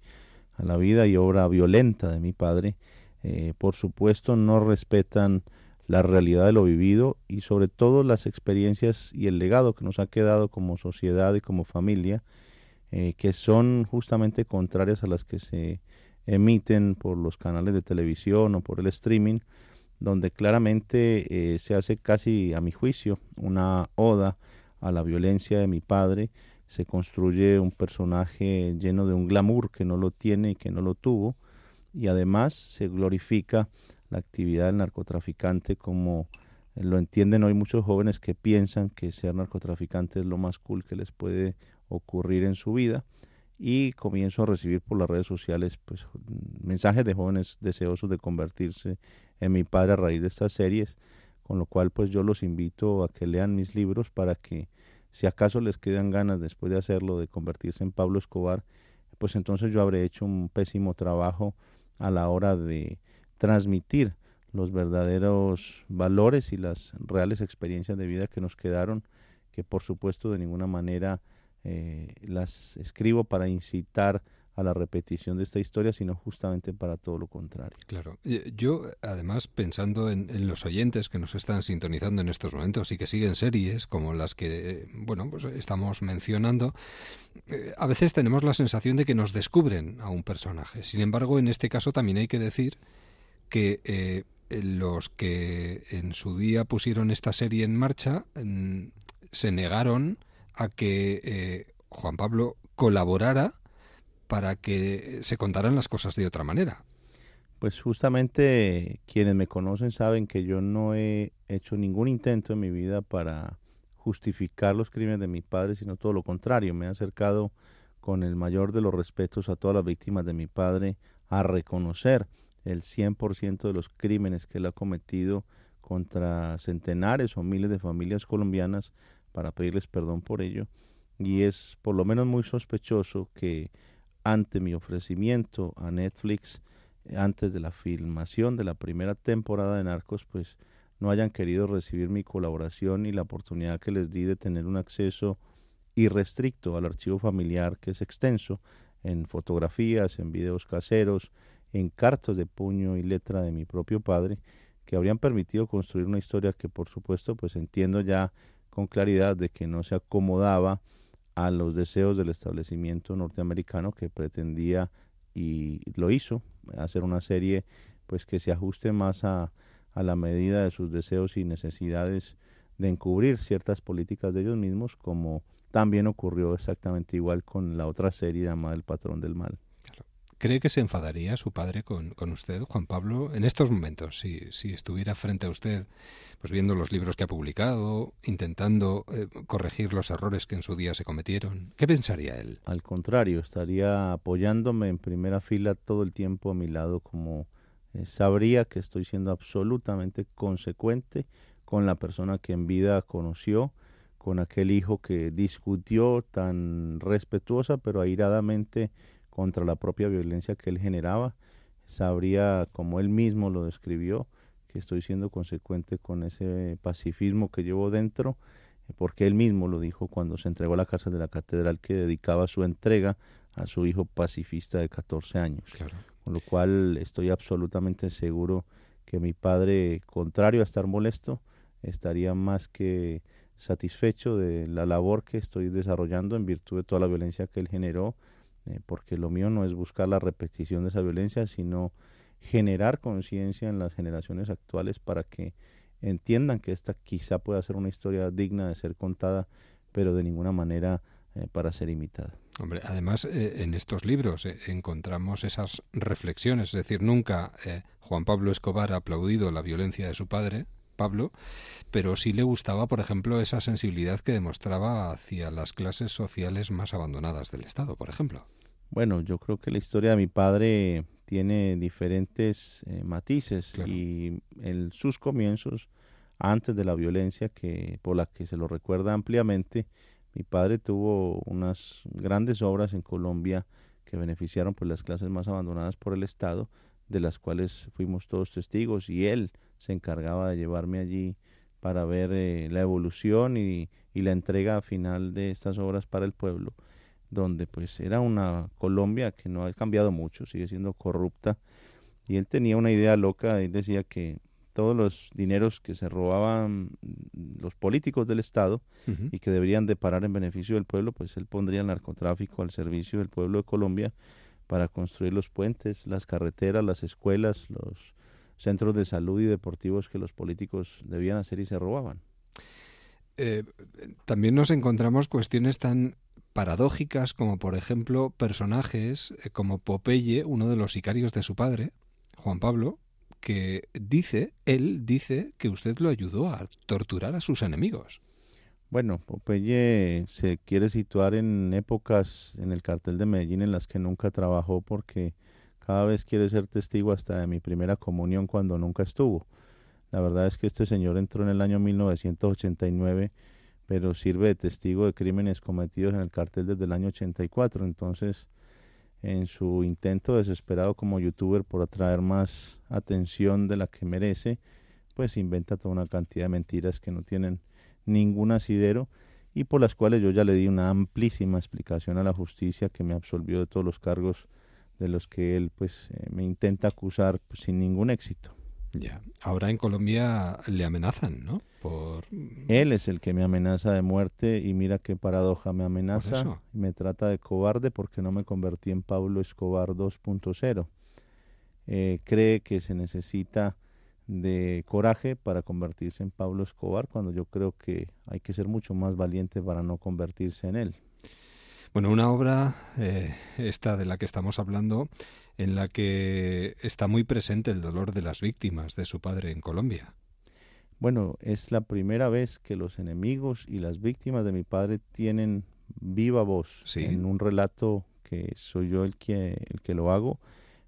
la vida y obra violenta de mi padre, eh, por supuesto no respetan la realidad de lo vivido y sobre todo las experiencias y el legado que nos ha quedado como sociedad y como familia, eh, que son justamente contrarias a las que se emiten por los canales de televisión o por el streaming, donde claramente eh, se hace casi, a mi juicio, una oda a la violencia de mi padre, se construye un personaje lleno de un glamour que no lo tiene y que no lo tuvo, y además se glorifica la actividad del narcotraficante como lo entienden hoy muchos jóvenes que piensan que ser narcotraficante es lo más cool que les puede ocurrir en su vida y comienzo a recibir por las redes sociales pues mensajes de jóvenes deseosos de convertirse en mi padre a raíz de estas series, con lo cual pues yo los invito a que lean mis libros para que si acaso les quedan ganas después de hacerlo de convertirse en Pablo Escobar, pues entonces yo habré hecho un pésimo trabajo a la hora de transmitir los verdaderos valores y las reales experiencias de vida que nos quedaron, que por supuesto de ninguna manera eh, las escribo para incitar a la repetición de esta historia, sino justamente para todo lo contrario.
Claro. Yo, además, pensando en, los oyentes que nos están sintonizando en estos momentos y que siguen series como las que, bueno, pues estamos mencionando, eh, a veces tenemos la sensación de que nos descubren a un personaje. Sin embargo, en este caso también hay que decir que eh, los que en su día pusieron esta serie en marcha mm, se negaron a que eh, Juan Pablo colaborara para que se contaran las cosas de otra manera.
Pues justamente quienes me conocen saben que yo no he hecho ningún intento en mi vida para justificar los crímenes de mi padre, sino todo lo contrario. Me he acercado con el mayor de los respetos a todas las víctimas de mi padre a reconocer el 100% de los crímenes que él ha cometido contra centenares o miles de familias colombianas para pedirles perdón por ello. Y es por lo menos muy sospechoso que ante mi ofrecimiento a Netflix, antes de la filmación de la primera temporada de Narcos, pues no hayan querido recibir mi colaboración y la oportunidad que les di de tener un acceso irrestricto al archivo familiar que es extenso en fotografías, en videos caseros, en cartas de puño y letra de mi propio padre que habrían permitido construir una historia que por supuesto pues entiendo ya con claridad de que no se acomodaba a los deseos del establecimiento norteamericano que pretendía y lo hizo hacer una serie pues que se ajuste más a, a la medida de sus deseos y necesidades de encubrir ciertas políticas de ellos mismos como también ocurrió exactamente igual con la otra serie llamada El Patrón del Mal.
¿Cree que se enfadaría su padre con, usted, Juan Pablo, en estos momentos, si, si, estuviera frente a usted, pues viendo los libros que ha publicado, intentando eh, corregir los errores que en su día se cometieron? ¿Qué pensaría él?
Al contrario, estaría apoyándome en primera fila todo el tiempo a mi lado, como eh, sabría que estoy siendo absolutamente consecuente con la persona que en vida conoció, con aquel hijo que discutió tan respetuosa pero airadamente contra la propia violencia que él generaba. Sabría, como él mismo lo describió, que estoy siendo consecuente con ese pacifismo que llevo dentro, porque él mismo lo dijo cuando se entregó a la casa de la catedral que dedicaba su entrega a su hijo pacifista de 14 años. Con lo cual estoy absolutamente seguro que mi padre, contrario a estar molesto, estaría más que satisfecho de la labor que estoy desarrollando en virtud de toda la violencia que él generó eh, porque lo mío no es buscar la repetición de esa violencia, sino generar conciencia en las generaciones actuales para que entiendan que esta quizá pueda ser una historia digna de ser contada, pero de ninguna manera eh, para ser imitada.
Hombre, además eh, en estos libros encontramos esas reflexiones, es decir, nunca Juan Pablo Escobar ha aplaudido la violencia de su padre, Pablo, pero sí le gustaba, por ejemplo, esa sensibilidad que demostraba hacia las clases sociales más abandonadas del Estado, por ejemplo.
Bueno, yo creo que la historia de mi padre tiene diferentes eh, matices y en sus comienzos, antes de la violencia que por la que se lo recuerda ampliamente, mi padre tuvo unas grandes obras en Colombia que beneficiaron por pues, las clases más abandonadas por el Estado, de las cuales fuimos todos testigos y él se encargaba de llevarme allí para ver eh, la evolución y, y, la entrega final de estas obras para el pueblo, donde pues era una Colombia que no ha cambiado mucho, sigue siendo corrupta, y él tenía una idea loca, él decía que todos los dineros que se robaban los políticos del Estado y que deberían de parar en beneficio del pueblo, pues él pondría el narcotráfico al servicio del pueblo de Colombia para construir los puentes, las carreteras, las escuelas, los centros de salud y deportivos que los políticos debían hacer y se robaban.
Eh, también nos encontramos cuestiones tan paradójicas como por ejemplo personajes eh, como Popeye, uno de los sicarios de su padre, Juan Pablo, que dice, él dice que usted lo ayudó a torturar a sus enemigos.
Bueno, Popeye se quiere situar en épocas en el cartel de Medellín en las que nunca trabajó porque cada vez quiere ser testigo hasta de mi primera comunión cuando nunca estuvo. La verdad es que este señor entró en el año 1989, pero sirve de testigo de crímenes cometidos en el cartel desde el año 84. Entonces, en su intento desesperado como youtuber por atraer más atención de la que merece, pues inventa toda una cantidad de mentiras que no tienen ningún asidero y por las cuales yo ya le di una amplísima explicación a la justicia que me absolvió de todos los cargos de los que él pues eh, me intenta acusar pues, sin ningún éxito.
Ya. Ahora en Colombia le amenazan, ¿no? Por...
Él es el que me amenaza de muerte y mira qué paradoja, me amenaza y me trata de cobarde porque no me convertí en Pablo Escobar 2.0. Eh, cree que se necesita de coraje para convertirse en Pablo Escobar cuando yo creo que hay que ser mucho más valiente para no convertirse en él.
Bueno, una obra, eh, esta de la que estamos hablando, en la que está muy presente el dolor de las víctimas de su padre en Colombia.
Bueno, es la primera vez que los enemigos y las víctimas de mi padre tienen viva voz en un relato que soy yo el que, el que lo hago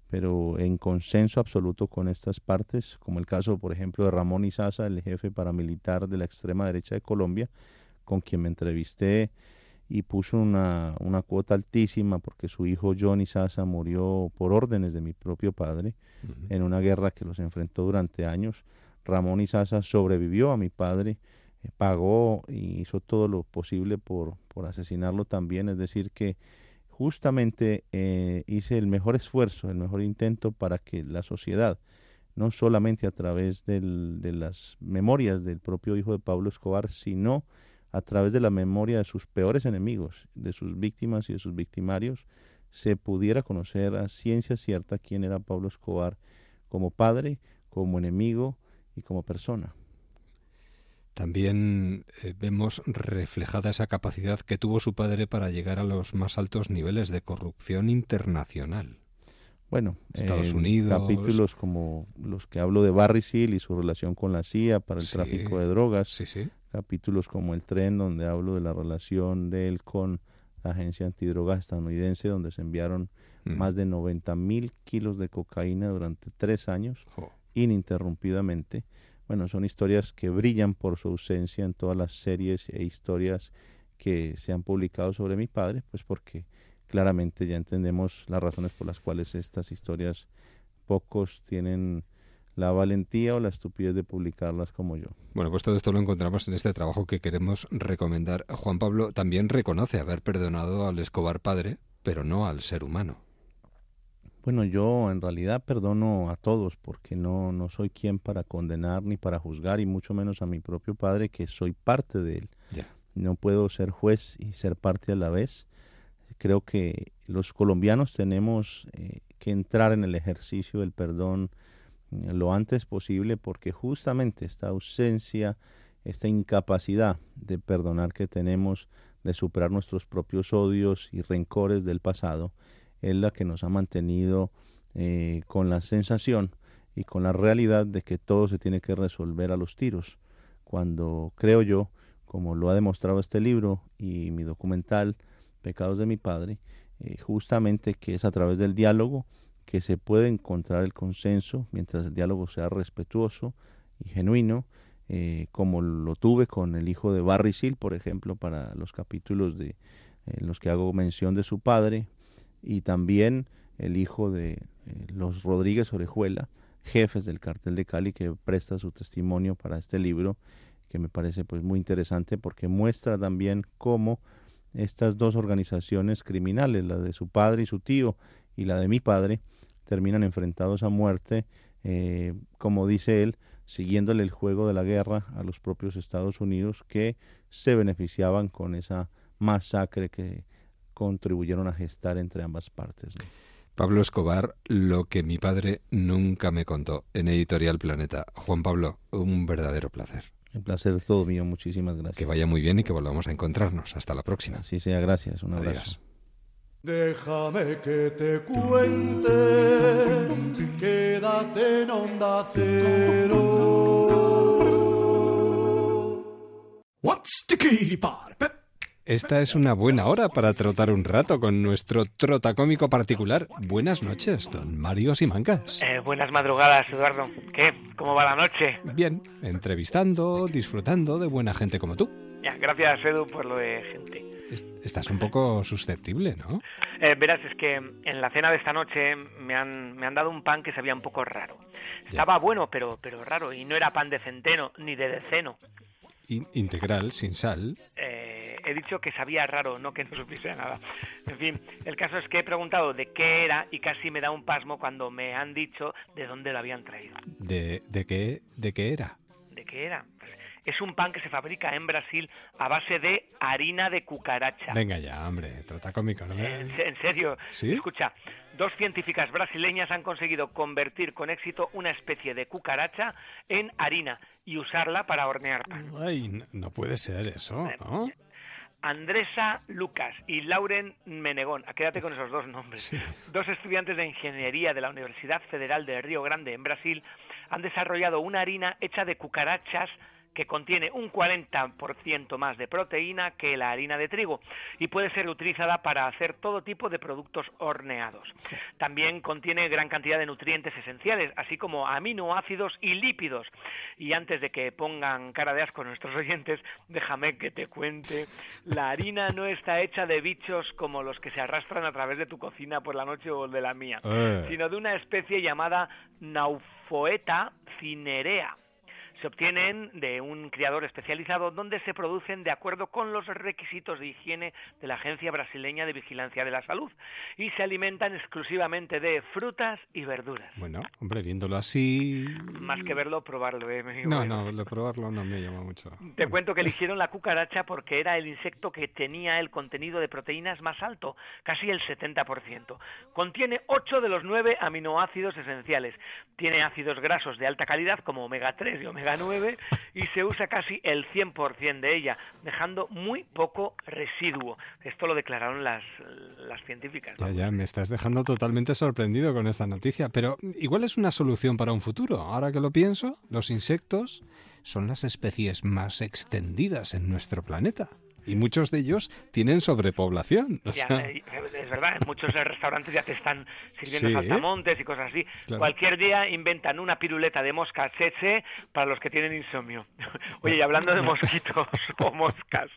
pero en consenso absoluto con estas partes, como el caso, por ejemplo, de Ramón Izaza, el jefe paramilitar de la extrema derecha de Colombia, con quien me entrevisté y puso una, una cuota altísima porque su hijo John Izaza murió por órdenes de mi propio padre en una guerra que los enfrentó durante años. Ramón Izaza sobrevivió a mi padre, eh, pagó y hizo todo lo posible por, por asesinarlo también, es decir, que justamente eh, hice el mejor esfuerzo, el mejor intento para que la sociedad, no solamente a través de las memorias del propio hijo de Pablo Escobar, sino a través de la memoria de sus peores enemigos, de sus víctimas y de sus victimarios, se pudiera conocer a ciencia cierta quién era Pablo Escobar como padre, como enemigo y como persona.
También eh, vemos reflejada esa capacidad que tuvo su padre para llegar a los más altos niveles de corrupción internacional.
Bueno, Estados Unidos. Capítulos como los que hablo de Barry Seal y su relación con la CIA para el tráfico de drogas.
Sí, sí.
Capítulos como El Tren, donde hablo de la relación de él con la agencia antidrogas estadounidense, donde se enviaron mm. más de 90 mil kilos de cocaína durante tres años, ininterrumpidamente bueno, son historias que brillan por su ausencia en todas las series e historias que se han publicado sobre mi padre, pues porque claramente ya entendemos las razones por las cuales estas historias pocos tienen la valentía o la estupidez de publicarlas como yo.
Bueno, pues todo esto lo encontramos en este trabajo que queremos recomendar. Juan Pablo también reconoce haber perdonado al Escobar padre, pero no al ser humano.
Bueno, yo en realidad perdono a todos porque no, no soy quien para condenar ni para juzgar y mucho menos a mi propio padre que soy parte de él. No puedo ser juez y ser parte a la vez. Creo que los colombianos tenemos eh, que entrar en el ejercicio del perdón eh, lo antes posible porque justamente esta ausencia, esta incapacidad de perdonar que tenemos, de superar nuestros propios odios y rencores del pasado, es la que nos ha mantenido eh, con la sensación y con la realidad de que todo se tiene que resolver a los tiros, cuando creo yo, como lo ha demostrado este libro y mi documental Pecados de mi Padre, eh, justamente que es a través del diálogo que se puede encontrar el consenso mientras el diálogo sea respetuoso y genuino, eh, como lo tuve con el hijo de Barry Seal, por ejemplo, para los capítulos de, en los que hago mención de su padre, y también el hijo de eh, los Rodríguez Orejuela, jefes del cartel de Cali, que presta su testimonio para este libro, que me parece pues muy interesante porque muestra también cómo estas dos organizaciones criminales, la de su padre y su tío y la de mi padre, terminan enfrentados a muerte, eh, como dice él, siguiéndole el juego de la guerra a los propios Estados Unidos que se beneficiaban con esa masacre que contribuyeron a gestar entre ambas partes.
Pablo Escobar, lo que mi padre nunca me contó en Editorial Planeta. Juan Pablo, un verdadero placer.
El placer es todo mío, muchísimas gracias.
Que vaya muy bien y que volvamos a encontrarnos. Hasta la próxima.
Así sea, gracias. Un abrazo.
Adiós.
Déjame que te cuente, quédate en onda cero.
What's the key part?
Esta es una buena hora para trotar un rato con nuestro trotacómico particular. Buenas noches, don Mario Simancas.
Eh, buenas madrugadas, Eduardo. ¿Qué? ¿Cómo va la noche?
Bien, entrevistando, disfrutando de buena gente como tú.
Ya, gracias, Edu, por lo de gente.
Estás un poco susceptible, ¿no?
Eh, verás, es que en la cena de esta noche me han, me han dado un pan que sabía un poco raro. Estaba bueno, pero, pero raro, y no era pan de centeno ni de deceno.
In- integral, sin sal.
He dicho que sabía raro, no que no supiese nada. En fin, el caso es que he preguntado de qué era y casi me da un pasmo cuando me han dicho de dónde lo habían traído.
¿De, de, qué, ¿De qué era?
¿De qué era? Pues es un pan que se fabrica en Brasil a base de harina de cucaracha.
Venga ya, hombre, trotacómico, ¿no? me-
En, se- en serio,
¿Sí?
escucha, dos científicas brasileñas han conseguido convertir con éxito una especie de cucaracha en harina y usarla para hornear pan.
Ay, no, no puede ser eso, ¿no?
Andresa Lucas y Lauren Menegón, ah, quédate con esos dos nombres, dos estudiantes de ingeniería de la Universidad Federal de Río Grande en Brasil, han desarrollado una harina hecha de cucarachas que contiene un 40% más de proteína que la harina de trigo y puede ser utilizada para hacer todo tipo de productos horneados. También contiene gran cantidad de nutrientes esenciales, así como aminoácidos y lípidos. Y antes de que pongan cara de asco nuestros oyentes, déjame que te cuente, la harina no está hecha de bichos como los que se arrastran a través de tu cocina por la noche o de la mía,
Eh.
sino de una especie llamada Naufoeta cinerea se obtienen de un criador especializado donde se producen de acuerdo con los requisitos de higiene de la Agencia Brasileña de Vigilancia de la Salud y se alimentan exclusivamente de frutas y verduras.
Bueno, hombre, viéndolo así...
Más que verlo, probarlo. ¿eh?
No,
bueno.
no, lo probarlo no me llama mucho.
Te cuento que eligieron la cucaracha porque era el insecto que tenía el contenido de proteínas más alto, casi el 70%. Contiene 8 de los 9 aminoácidos esenciales. Tiene ácidos grasos de alta calidad como omega 3 y omega 9 y se usa casi el 100% de ella, dejando muy poco residuo. Esto lo declararon las, las científicas.
Ya, ya, me estás dejando totalmente sorprendido con esta noticia, pero igual es una solución para un futuro. Ahora que lo pienso, los insectos son las especies más extendidas en nuestro planeta. Y muchos de ellos tienen sobrepoblación. O sea,
eh, es verdad, en muchos restaurantes ya te están sirviendo
Sí.
saltamontes y cosas así.
Claro.
Cualquier día inventan una piruleta de mosca cheche para los que tienen insomnio. Oye, y hablando de mosquitos o moscas,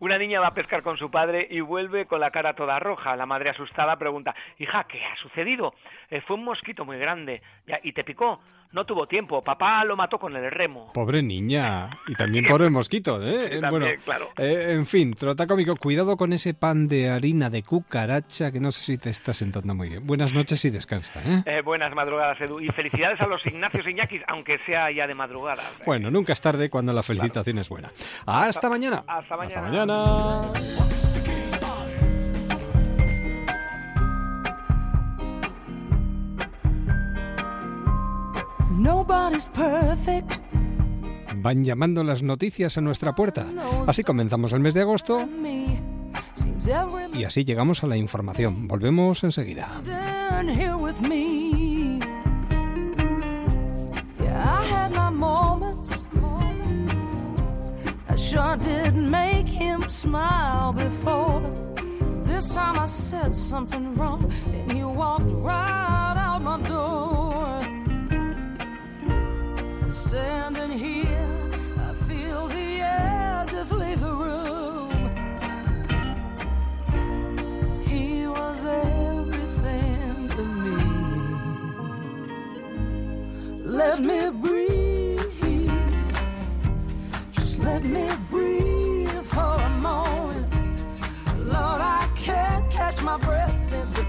una niña va a pescar con su padre y vuelve con la cara toda roja. La madre asustada pregunta, hija, ¿qué ha sucedido? "Eh, fue un mosquito muy grande. Ya, ¿Y te picó? No tuvo tiempo, papá lo mató con el remo.
Pobre niña. Y también pobre mosquito, ¿eh?
También,
bueno,
claro.
eh, en fin, trota cómico, cuidado con ese pan de harina de cucaracha que no sé si te está sentando muy bien. Buenas noches y descansa, ¿eh?
Eh, buenas madrugadas, Edu. Y felicidades a los Ignacios Iñakis, aunque sea ya de madrugada.
Bueno, nunca es tarde cuando la felicitación es buena. Hasta mañana.
Hasta mañana.
Hasta mañana. Van llamando las noticias a nuestra puerta. Así comenzamos el mes de agosto y así llegamos a la información. Volvemos enseguida.
sure did make him smile before. This time I said something wrong, and he walked right out my door. Standing here, I feel the air just leave the room. He was everything to me. Let me breathe. Just let me breathe for a moment. Lord, I can't catch my breath since the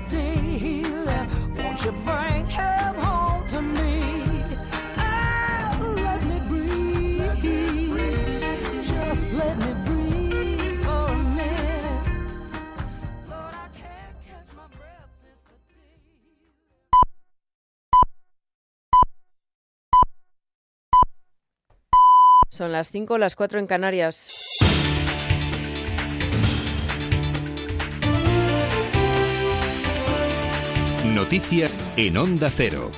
Son las 5, las 4 en Canarias.
Noticias en Onda Cero.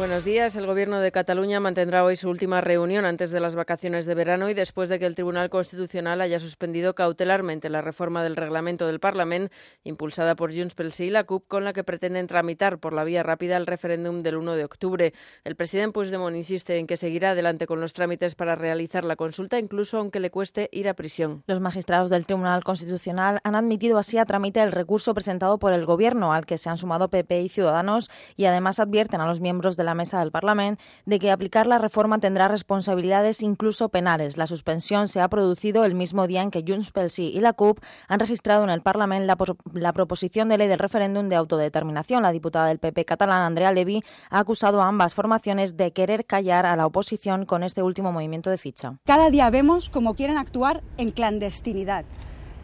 Buenos días. El Gobierno de Cataluña mantendrá hoy su última reunión antes de las vacaciones de verano y después de que el Tribunal Constitucional haya suspendido cautelarmente la reforma del reglamento del Parlamento impulsada por Junts pel Sí y la CUP con la que pretenden tramitar por la vía rápida el referéndum del 1 de octubre. El presidente Puigdemont insiste en que seguirá adelante con los trámites para realizar la consulta, incluso aunque le cueste ir a prisión.
Los magistrados del Tribunal Constitucional han admitido así a trámite el recurso presentado por el Gobierno, al que se han sumado PP y Ciudadanos, y además advierten a los miembros de la mesa del Parlamento de que aplicar la reforma tendrá responsabilidades incluso penales. La suspensión se ha producido el mismo día en que Junts pel Sí y la CUP han registrado en el Parlamento la, la proposición de ley del referéndum de autodeterminación. La diputada del PP catalán, Andrea Levy, ha acusado a ambas formaciones de querer callar a la oposición con este último movimiento de ficha.
Cada día vemos cómo quieren actuar en clandestinidad.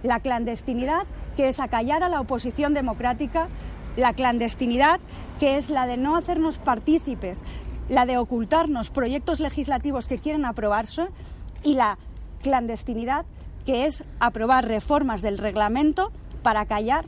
La clandestinidad que es acallar a la oposición democrática la clandestinidad, que es la de no hacernos partícipes, la de ocultarnos proyectos legislativos que quieren aprobarse y la clandestinidad, que es aprobar reformas del reglamento para callar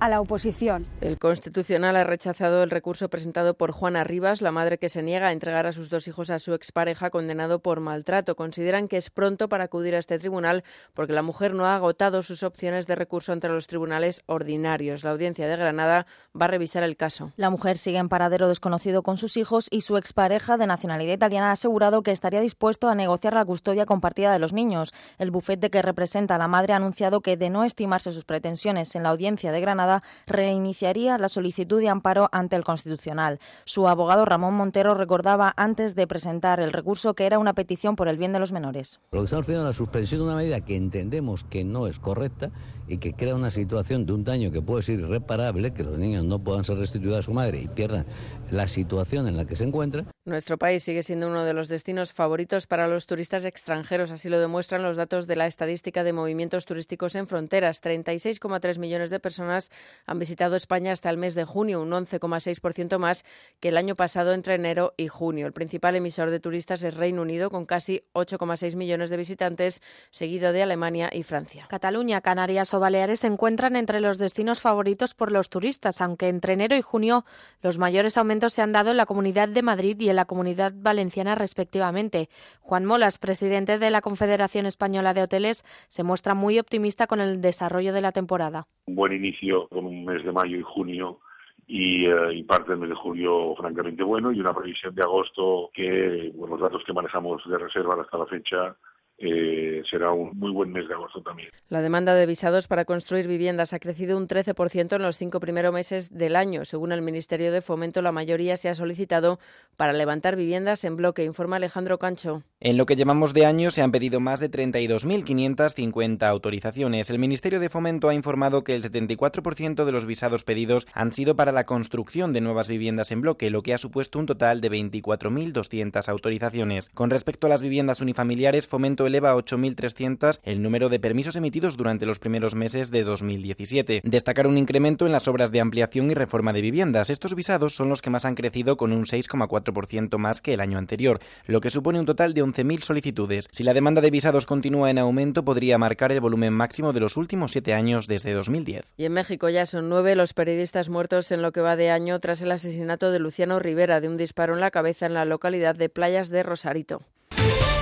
a la oposición.
El Constitucional ha rechazado el recurso presentado por Juana Rivas, la madre que se niega a entregar a sus dos hijos a su expareja condenado por maltrato. Consideran que es pronto para acudir a este tribunal porque la mujer no ha agotado sus opciones de recurso ante los tribunales ordinarios. La audiencia de Granada va a revisar el caso.
La mujer sigue en paradero desconocido con sus hijos y su expareja de nacionalidad italiana ha asegurado que estaría dispuesto a negociar la custodia compartida de los niños. El bufete que representa a la madre ha anunciado que, de no estimarse sus pretensiones en la audiencia de Granada, reiniciaría la solicitud de amparo ante el Constitucional. Su abogado Ramón Montero recordaba antes de presentar el recurso que era una petición por el bien de los menores.
Lo que estamos pidiendo es la suspensión de una medida que entendemos que no es correcta y que crea una situación de un daño que puede ser irreparable, que los niños no puedan ser restituidos a su madre y pierdan la situación en la que se encuentran.
Nuestro país sigue siendo uno de los destinos favoritos para los turistas extranjeros, así lo demuestran los datos de la estadística de movimientos turísticos en fronteras. 36,3 millones de personas han visitado España hasta el mes de junio, un 11,6% más que el año pasado entre enero y junio. El principal emisor de turistas es Reino Unido, con casi 8,6 millones de visitantes, seguido de Alemania y Francia.
Cataluña, Canarias o Baleares se encuentran entre los destinos favoritos por los turistas, aunque entre enero y junio los mayores aumentos se han dado en la Comunidad de Madrid y en la Comunidad Valenciana respectivamente. Juan Molas, presidente de la Confederación Española de Hoteles, se muestra muy optimista con el desarrollo de la temporada.
Un buen inicio con un mes de mayo y junio y, eh, y, parte del mes de julio francamente bueno y una previsión de agosto que bueno, los datos que manejamos de reserva hasta la fecha eh, será un muy buen mes de agosto también.
La demanda de visados para construir viviendas ha crecido un 13% en los cinco primeros meses del año. Según el Ministerio de Fomento, la mayoría se ha solicitado para levantar viviendas en bloque, informa Alejandro Cancho.
En lo que llevamos de año se han pedido más de 32.550 autorizaciones. El Ministerio de Fomento ha informado que el 74% de los visados pedidos han sido para la construcción de nuevas viviendas en bloque, lo que ha supuesto un total de 24.200 autorizaciones. Con respecto a las viviendas unifamiliares, Fomento eleva a 8.300 el número de permisos emitidos durante los primeros meses de 2017. Destacar un incremento en las obras de ampliación y reforma de viviendas. Estos visados son los que más han crecido con un 6,4% más que el año anterior, lo que supone un total de 11.000 solicitudes. Si la demanda de visados continúa en aumento, podría marcar el volumen máximo de los últimos siete años desde 2010.
Y en México ya son nueve los periodistas muertos en lo que va de año tras el asesinato de Luciano Rivera de un disparo en la cabeza en la localidad de Playas de Rosarito.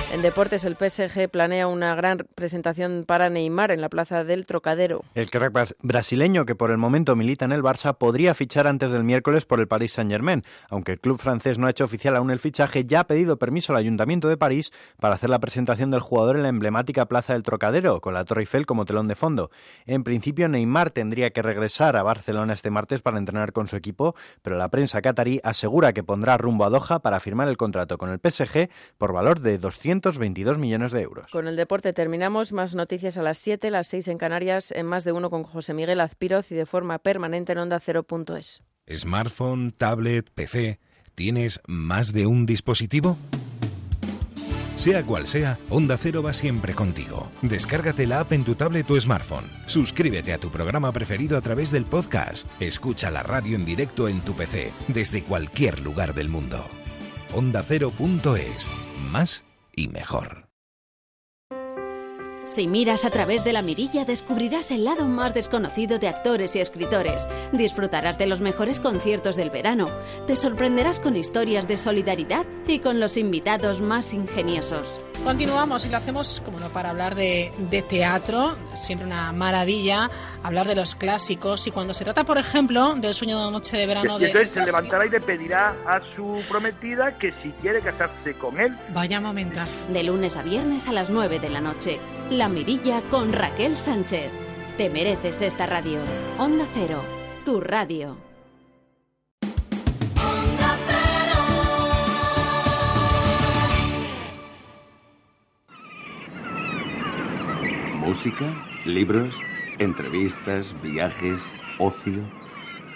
En deportes, el PSG planea una gran presentación para Neymar en la plaza del Trocadero.
El crack brasileño, que por el momento milita en el Barça, podría fichar antes del miércoles por el Paris Saint-Germain. Aunque el club francés no ha hecho oficial aún el fichaje, ya ha pedido permiso al Ayuntamiento de París para hacer la presentación del jugador en la emblemática plaza del Trocadero, con la Torre Eiffel como telón de fondo. En principio, Neymar tendría que regresar a Barcelona este martes para entrenar con su equipo, pero la prensa catarí asegura que pondrá rumbo a Doha para firmar el contrato con el PSG por valor de 200 22 millones de euros.
Con el deporte terminamos. Más noticias a las 7, las 6 en Canarias, en más de uno con José Miguel Azpiroz y de forma permanente en onda 0.es.
Smartphone, tablet, PC. ¿Tienes más de un dispositivo? Sea cual sea, Onda Cero va siempre contigo. Descárgate la app en tu tablet o smartphone. Suscríbete a tu programa preferido a través del podcast. Escucha la radio en directo en tu PC, desde cualquier lugar del mundo. Onda Cero.es. Más y mejor.
Si miras a través de la mirilla descubrirás el lado más desconocido de actores y escritores. Disfrutarás de los mejores conciertos del verano. Te sorprenderás con historias de solidaridad y con los invitados más ingeniosos.
Continuamos y lo hacemos, como no, para hablar de, de teatro, siempre una maravilla, hablar de los clásicos y cuando se trata, por ejemplo, del sueño de una noche de verano
Y
de...
entonces se levantará y le pedirá a su prometida que si quiere casarse con él.
Vaya momentazo.
De lunes a viernes a las 9 de la noche. La Mirilla con Raquel Sánchez. Te mereces esta radio. Onda Cero, tu radio.
Música, libros, entrevistas, viajes, ocio.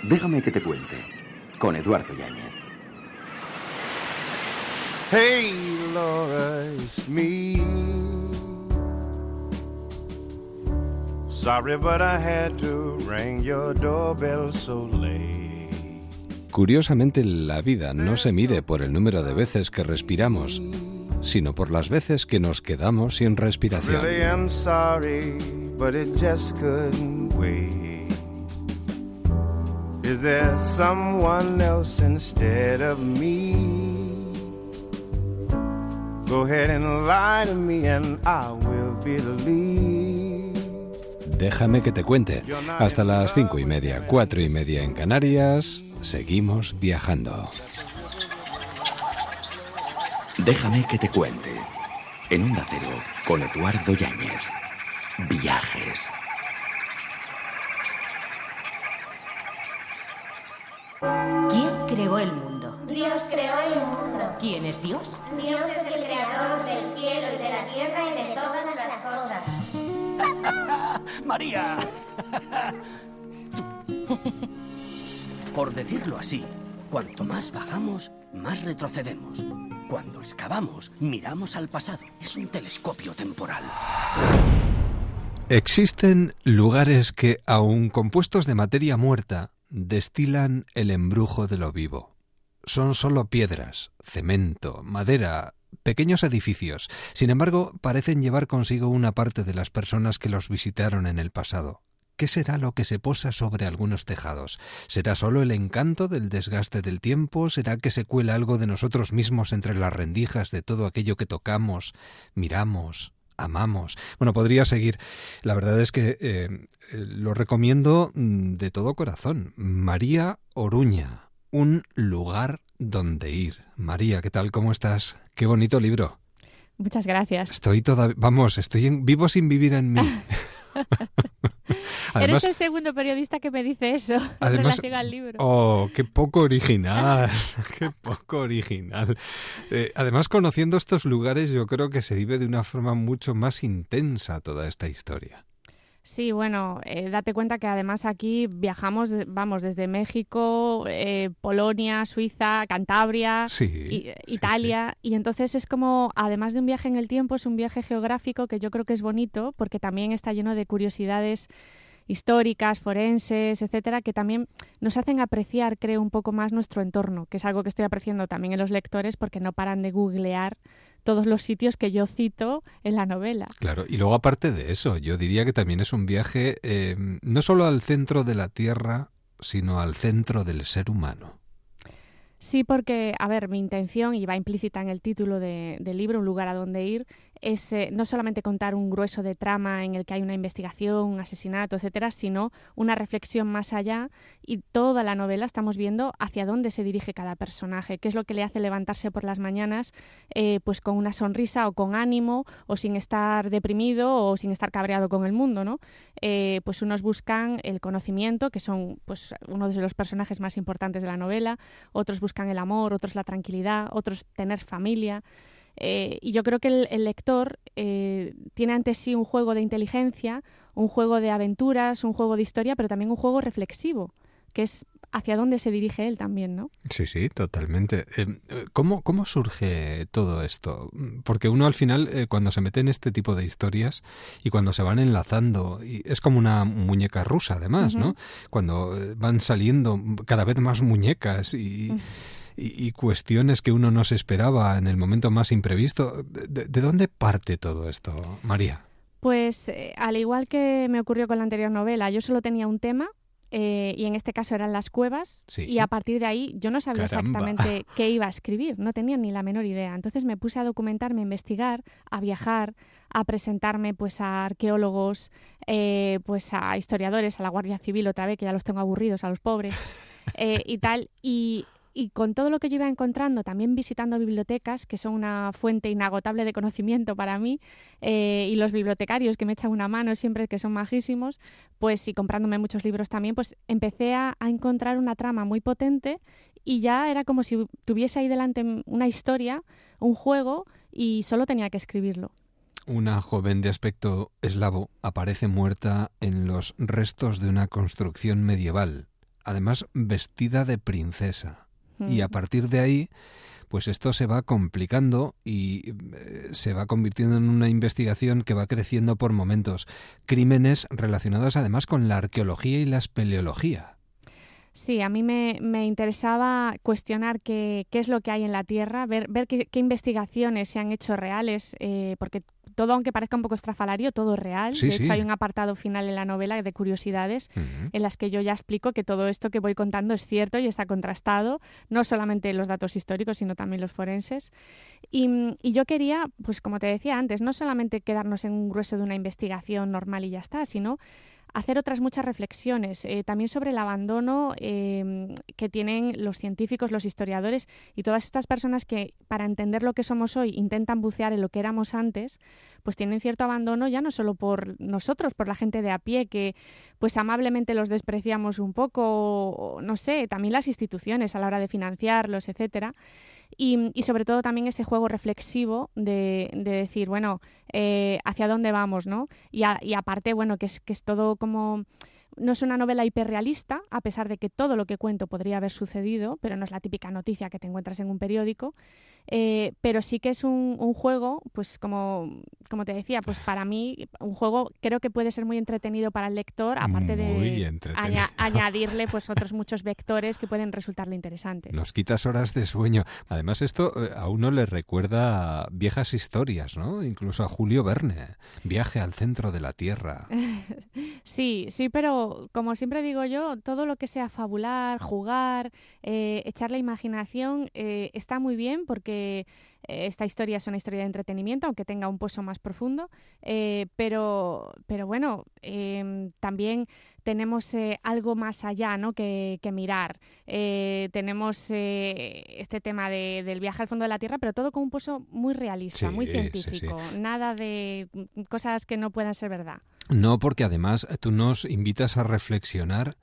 Déjame que te cuente. Con Eduardo Yáñez.
Hey, Laura, it's me. Sorry, but I had to ring your doorbell so late.
Curiosamente, la vida no se mide por el número de veces que respiramos, sino por las veces que nos quedamos sin respiración.
Really am sorry, but it just couldn't wait. Is there someone else instead of me? Go ahead and lie to me and I will believe.
Déjame que te cuente. Hasta las cinco y media, cuatro y media en Canarias, seguimos viajando.
Déjame que te cuente. En Onda Cero, con Eduardo Yáñez. Viajes.
¿Quién creó el mundo?
Dios creó el mundo.
¿Quién es Dios?
Dios es el creador del cielo y de la tierra y de todas las cosas.
María. Por decirlo así, cuanto más bajamos, más retrocedemos. Cuando excavamos, miramos al pasado. Es un telescopio temporal.
Existen lugares que, aun compuestos de materia muerta, destilan el embrujo de lo vivo. Son solo piedras, cemento, madera, pequeños edificios. Sin embargo, parecen llevar consigo una parte de las personas que los visitaron en el pasado. ¿Qué será lo que se posa sobre algunos tejados? ¿Será solo el encanto del desgaste del tiempo? ¿Será que se cuela algo de nosotros mismos entre las rendijas de todo aquello que tocamos, miramos, amamos? Bueno, podría seguir. La verdad es que eh, lo recomiendo mm, de todo corazón. María Oruña, un lugar donde ir. María, ¿qué tal? ¿Cómo estás? Qué bonito libro.
Muchas gracias.
Estoy toda, vamos, estoy en, vivo sin vivir en mí.
Eres el segundo periodista que me dice eso en
además-
relación al libro.
Oh, qué poco original, qué poco original. Eh, además, conociendo estos lugares, yo creo que se vive de una forma mucho más intensa toda esta historia.
Sí, bueno, eh, date cuenta que además aquí viajamos, vamos, desde México, eh, Polonia, Suiza, Cantabria,
Sí,
Italia, y entonces es como, además de un viaje en el tiempo, es un viaje geográfico que yo creo que es bonito porque también está lleno de curiosidades históricas, forenses, etcétera, que también nos hacen apreciar, creo, un poco más nuestro entorno, que es algo que estoy apreciando también en los lectores porque no paran de googlear todos los sitios que yo cito en la novela.
Claro, y luego aparte de eso, yo diría que también es un viaje eh, no solo al centro de la Tierra, sino al centro del ser humano.
Sí, porque, a ver, mi intención, y va implícita en el título de- del libro, Un lugar a donde ir, es no solamente contar un grueso de trama en el que hay una investigación, un asesinato, etcétera, sino una reflexión más allá y toda la novela estamos viendo hacia dónde se dirige cada personaje, qué es lo que le hace levantarse por las mañanas eh, pues con una sonrisa o con ánimo o sin estar deprimido o sin estar cabreado con el mundo, ¿no? Eh, pues unos buscan el conocimiento, que son pues uno de los personajes más importantes de la novela, otros buscan el amor, otros la tranquilidad, otros tener familia. Eh, y yo creo que el, el lector eh, tiene ante sí un juego de inteligencia, un juego de aventuras, un juego de historia, pero también un juego reflexivo, que es hacia dónde se dirige él también, ¿no?
Sí, sí, totalmente. Eh, ¿Cómo, ¿Cómo surge todo esto? Porque uno al final, eh, cuando se mete en este tipo de historias y cuando se van enlazando, y es como una muñeca rusa además, ¿no? Cuando eh, van saliendo cada vez más muñecas y... y, y cuestiones que uno no se esperaba en el momento más imprevisto. ¿De, de dónde parte todo esto, María?
Pues eh, al igual que me ocurrió con la anterior novela, yo solo tenía un tema eh, y en este caso eran las cuevas
Sí.
y a partir de ahí yo no sabía
Caramba.
exactamente qué iba a escribir, no tenía ni la menor idea. Entonces me puse a documentarme, a investigar, a viajar, a presentarme pues a arqueólogos, eh, pues a historiadores, a la Guardia Civil otra vez, que ya los tengo aburridos a los pobres eh, y tal. Y, y con todo lo que yo iba encontrando, también visitando bibliotecas, que son una fuente inagotable de conocimiento para mí, eh, y los bibliotecarios que me echan una mano siempre, que son majísimos, pues y comprándome muchos libros también, pues empecé a, a encontrar una trama muy potente y ya era como si tuviese ahí delante una historia, un juego, y solo tenía que escribirlo.
Una joven de aspecto eslavo aparece muerta en los restos de una construcción medieval, además vestida de princesa. Y a partir de ahí, pues esto se va complicando y eh, se va convirtiendo en una investigación que va creciendo por momentos. Crímenes relacionados además con la arqueología y la espeleología.
Sí, a mí me, me interesaba cuestionar qué, qué es lo que hay en la Tierra, ver, ver qué, qué investigaciones se han hecho reales, eh, porque todo, aunque parezca un poco estrafalario, todo es real.
Sí,
de hecho,
sí.
hay un apartado final en la novela de curiosidades en las que yo ya explico que todo esto que voy contando es cierto y está contrastado, no solamente los datos históricos, sino también los forenses. Y, y yo quería, pues como te decía antes, no solamente quedarnos en un grueso de una investigación normal y ya está, sino hacer otras muchas reflexiones, eh, también sobre el abandono eh, que tienen los científicos, los historiadores y todas estas personas que para entender lo que somos hoy intentan bucear en lo que éramos antes, pues tienen cierto abandono ya no solo por nosotros, por la gente de a pie, que pues amablemente los despreciamos un poco, o no sé, también las instituciones a la hora de financiarlos, etcétera. Y, y sobre todo también ese juego reflexivo de, de decir, bueno, eh, hacia dónde vamos, ¿no? Y, a- y aparte, bueno, que es, que es todo como... No es una novela hiperrealista, a pesar de que todo lo que cuento podría haber sucedido, pero no es la típica noticia que te encuentras en un periódico. Eh, pero sí que es un, un juego, pues como, como te decía, pues para mí un juego creo que puede ser muy entretenido para el lector, aparte
Muy
de aña- añadirle pues otros muchos vectores que pueden resultarle interesantes.
Nos quitas horas de sueño. Además, esto eh, a uno le recuerda a viejas historias, ¿no? Incluso a Julio Verne. Viaje al centro de la Tierra.
Sí, sí, pero como siempre digo yo, todo lo que sea fabular, jugar, eh, echar la imaginación, eh, está muy bien porque eh, esta historia es una historia de entretenimiento, aunque tenga un pozo más profundo, eh, pero, pero bueno, em, también tenemos eh, algo más allá ¿no? que, que mirar. Tenemos eh, este tema de- del viaje al fondo de la Tierra, pero todo con un pozo muy realista, muy
Sí, sí, sí.
científico, nada de mm, cosas que no puedan ser verdad.
No, porque además tú nos invitas a reflexionar.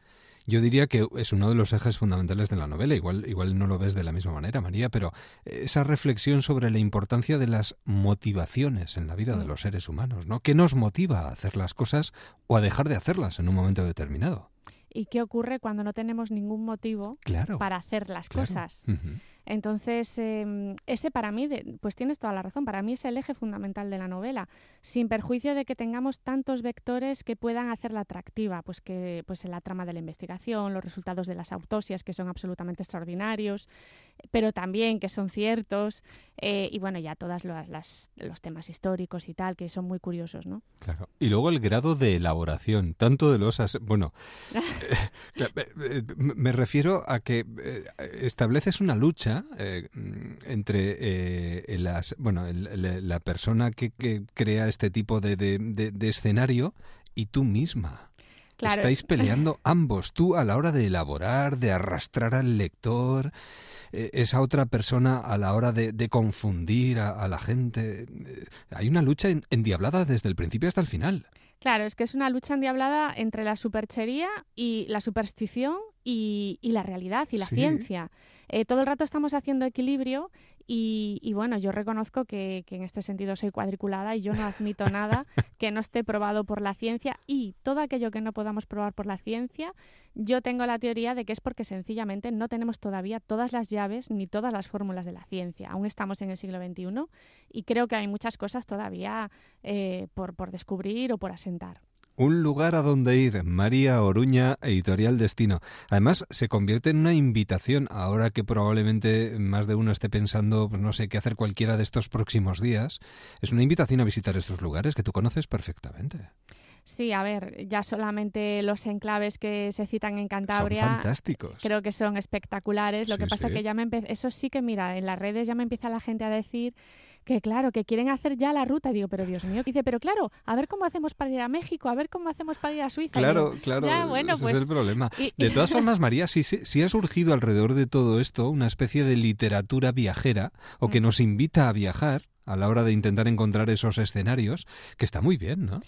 Yo diría que es uno de los ejes fundamentales de la novela. Igual, igual no lo ves de la misma manera, María, pero esa reflexión sobre la importancia de las motivaciones en la vida de
Mm.
los seres humanos, ¿no? ¿Qué nos motiva a hacer las cosas o a dejar de hacerlas en un momento determinado?
¿Y qué ocurre cuando no tenemos ningún motivo
Claro,
para hacer las
claro.
cosas? Entonces, em, ese para mí, de- pues tienes toda la razón, para mí es el eje fundamental de la novela, sin perjuicio de que tengamos tantos vectores que puedan hacerla atractiva, pues que pues en la trama de la investigación, los resultados de las autopsias que son absolutamente extraordinarios, pero también que son ciertos, eh, y bueno, ya todas las, las- los temas históricos y tal, que son muy curiosos, ¿no?
Claro. Y luego el grado de elaboración, tanto de los... Bueno, Claro, eh, eh, Me refiero a que eh, estableces una lucha eh, mm, entre eh, las, bueno, el- la persona que, que crea este tipo de, de- de- de escenario y tú misma.
Claro.
Estáis peleando ambos, tú a la hora de elaborar, de arrastrar al lector, eh, esa otra persona a la hora de, de confundir a, a la gente. Hay una lucha en- endiablada desde el principio hasta el final.
Claro, es que es una lucha endiablada entre la superchería y la superstición y, y la realidad y la
Sí.
ciencia. Eh, todo el rato estamos haciendo equilibrio y, y bueno, yo reconozco que, que en este sentido soy cuadriculada y yo no admito nada que no esté probado por la ciencia y todo aquello que no podamos probar por la ciencia, yo tengo la teoría de que es porque sencillamente no tenemos todavía todas las llaves ni todas las fórmulas de la ciencia. Aún estamos en el siglo XXI y creo que hay muchas cosas todavía eh, por, por descubrir o por asentar.
Un lugar a donde ir, María Oruña, Editorial Destino. Además, se convierte en una invitación, ahora que probablemente más de uno esté pensando, pues no sé, qué hacer cualquiera de estos próximos días. Es una invitación a visitar estos lugares que tú conoces perfectamente.
Sí, a ver, ya solamente los enclaves que se citan en Cantabria.
Son fantásticos.
Creo que son espectaculares. Lo
Sí,
que pasa
sí.
que ya me Eso sí que, mira, en las redes ya me empieza la gente a decir que, claro, que quieren hacer ya la ruta. Digo, pero Dios mío, que dice, pero claro, a ver cómo hacemos para ir a México, a ver cómo hacemos para ir a Suiza.
Claro,
digo,
claro,
Ya, bueno,
ese
pues.
es el problema.
y-
De todas formas, María, sí, sí, sí ha surgido alrededor de todo esto una especie de literatura viajera o
Mm.
que nos invita a viajar a la hora de intentar encontrar esos escenarios, que está muy bien, ¿no?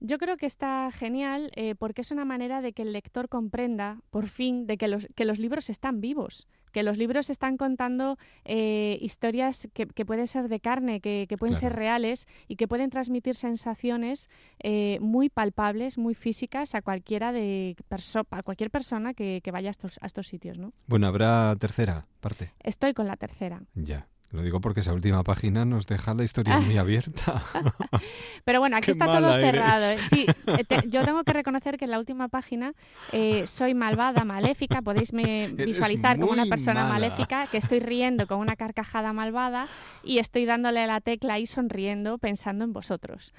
Yo creo que está genial eh, porque es una manera de que el lector comprenda, por fin, de que los, que los libros están vivos, que los libros están contando eh, historias que, que pueden ser de carne, que, que pueden ser reales y que pueden transmitir sensaciones eh, muy palpables, muy físicas a cualquiera de perso- a cualquier persona que, que vaya a estos, a estos sitios, ¿no?
Bueno, habrá tercera parte.
Estoy con la tercera.
Ya. Lo digo porque esa última página nos deja la historia muy abierta.
Pero bueno, aquí
Qué
está todo
eres.
cerrado. Sí, eh, te- yo tengo que reconocer que en la última página eh, soy malvada, maléfica. Podéis me visualizar como una persona
mala.
maléfica que estoy riendo con una carcajada malvada y estoy dándole la tecla y sonriendo pensando en vosotros.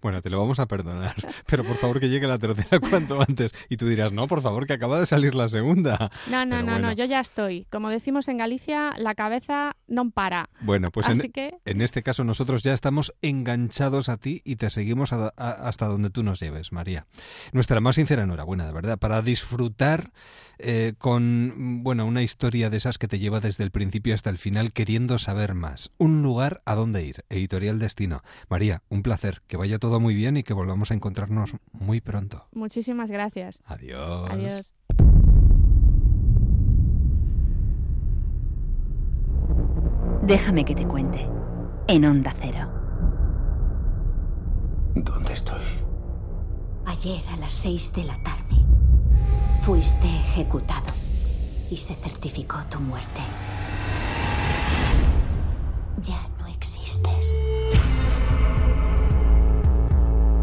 Bueno, te lo vamos a perdonar, pero por favor que llegue la tercera cuanto antes. Y tú dirás, no, por favor, que acaba de salir la segunda.
No, no,
Pero
no,
bueno.
no, yo ya estoy. Como decimos en Galicia, la cabeza no para.
Bueno, pues en,
Así que
en este caso nosotros ya estamos enganchados a ti y te seguimos a- a- hasta donde tú nos lleves, María. Nuestra más sincera enhorabuena, de verdad, para disfrutar eh, con, bueno, una historia de esas que te lleva desde el principio hasta el final queriendo saber más. Un lugar a dónde ir, Editorial Destino. María, un placer, que vaya todo muy bien y que volvamos a encontrarnos muy pronto.
muchísimas gracias.
Adiós.
Adiós.
Déjame que te cuente. En Onda Cero.
¿Dónde estoy?
Ayer a las 6 de la tarde fuiste ejecutado y se certificó tu muerte. Ya no existes.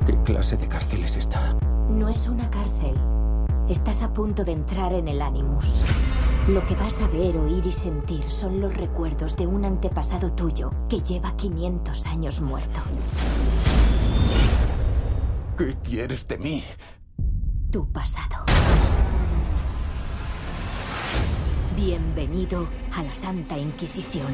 ¿Qué clase de cárcel es esta?
No es una cárcel. Estás a punto de entrar en el Animus. Lo que vas a ver, oír y sentir son los recuerdos de un antepasado tuyo que lleva 500 años muerto.
¿Qué quieres de mí?
Tu pasado. Bienvenido a la Santa Inquisición.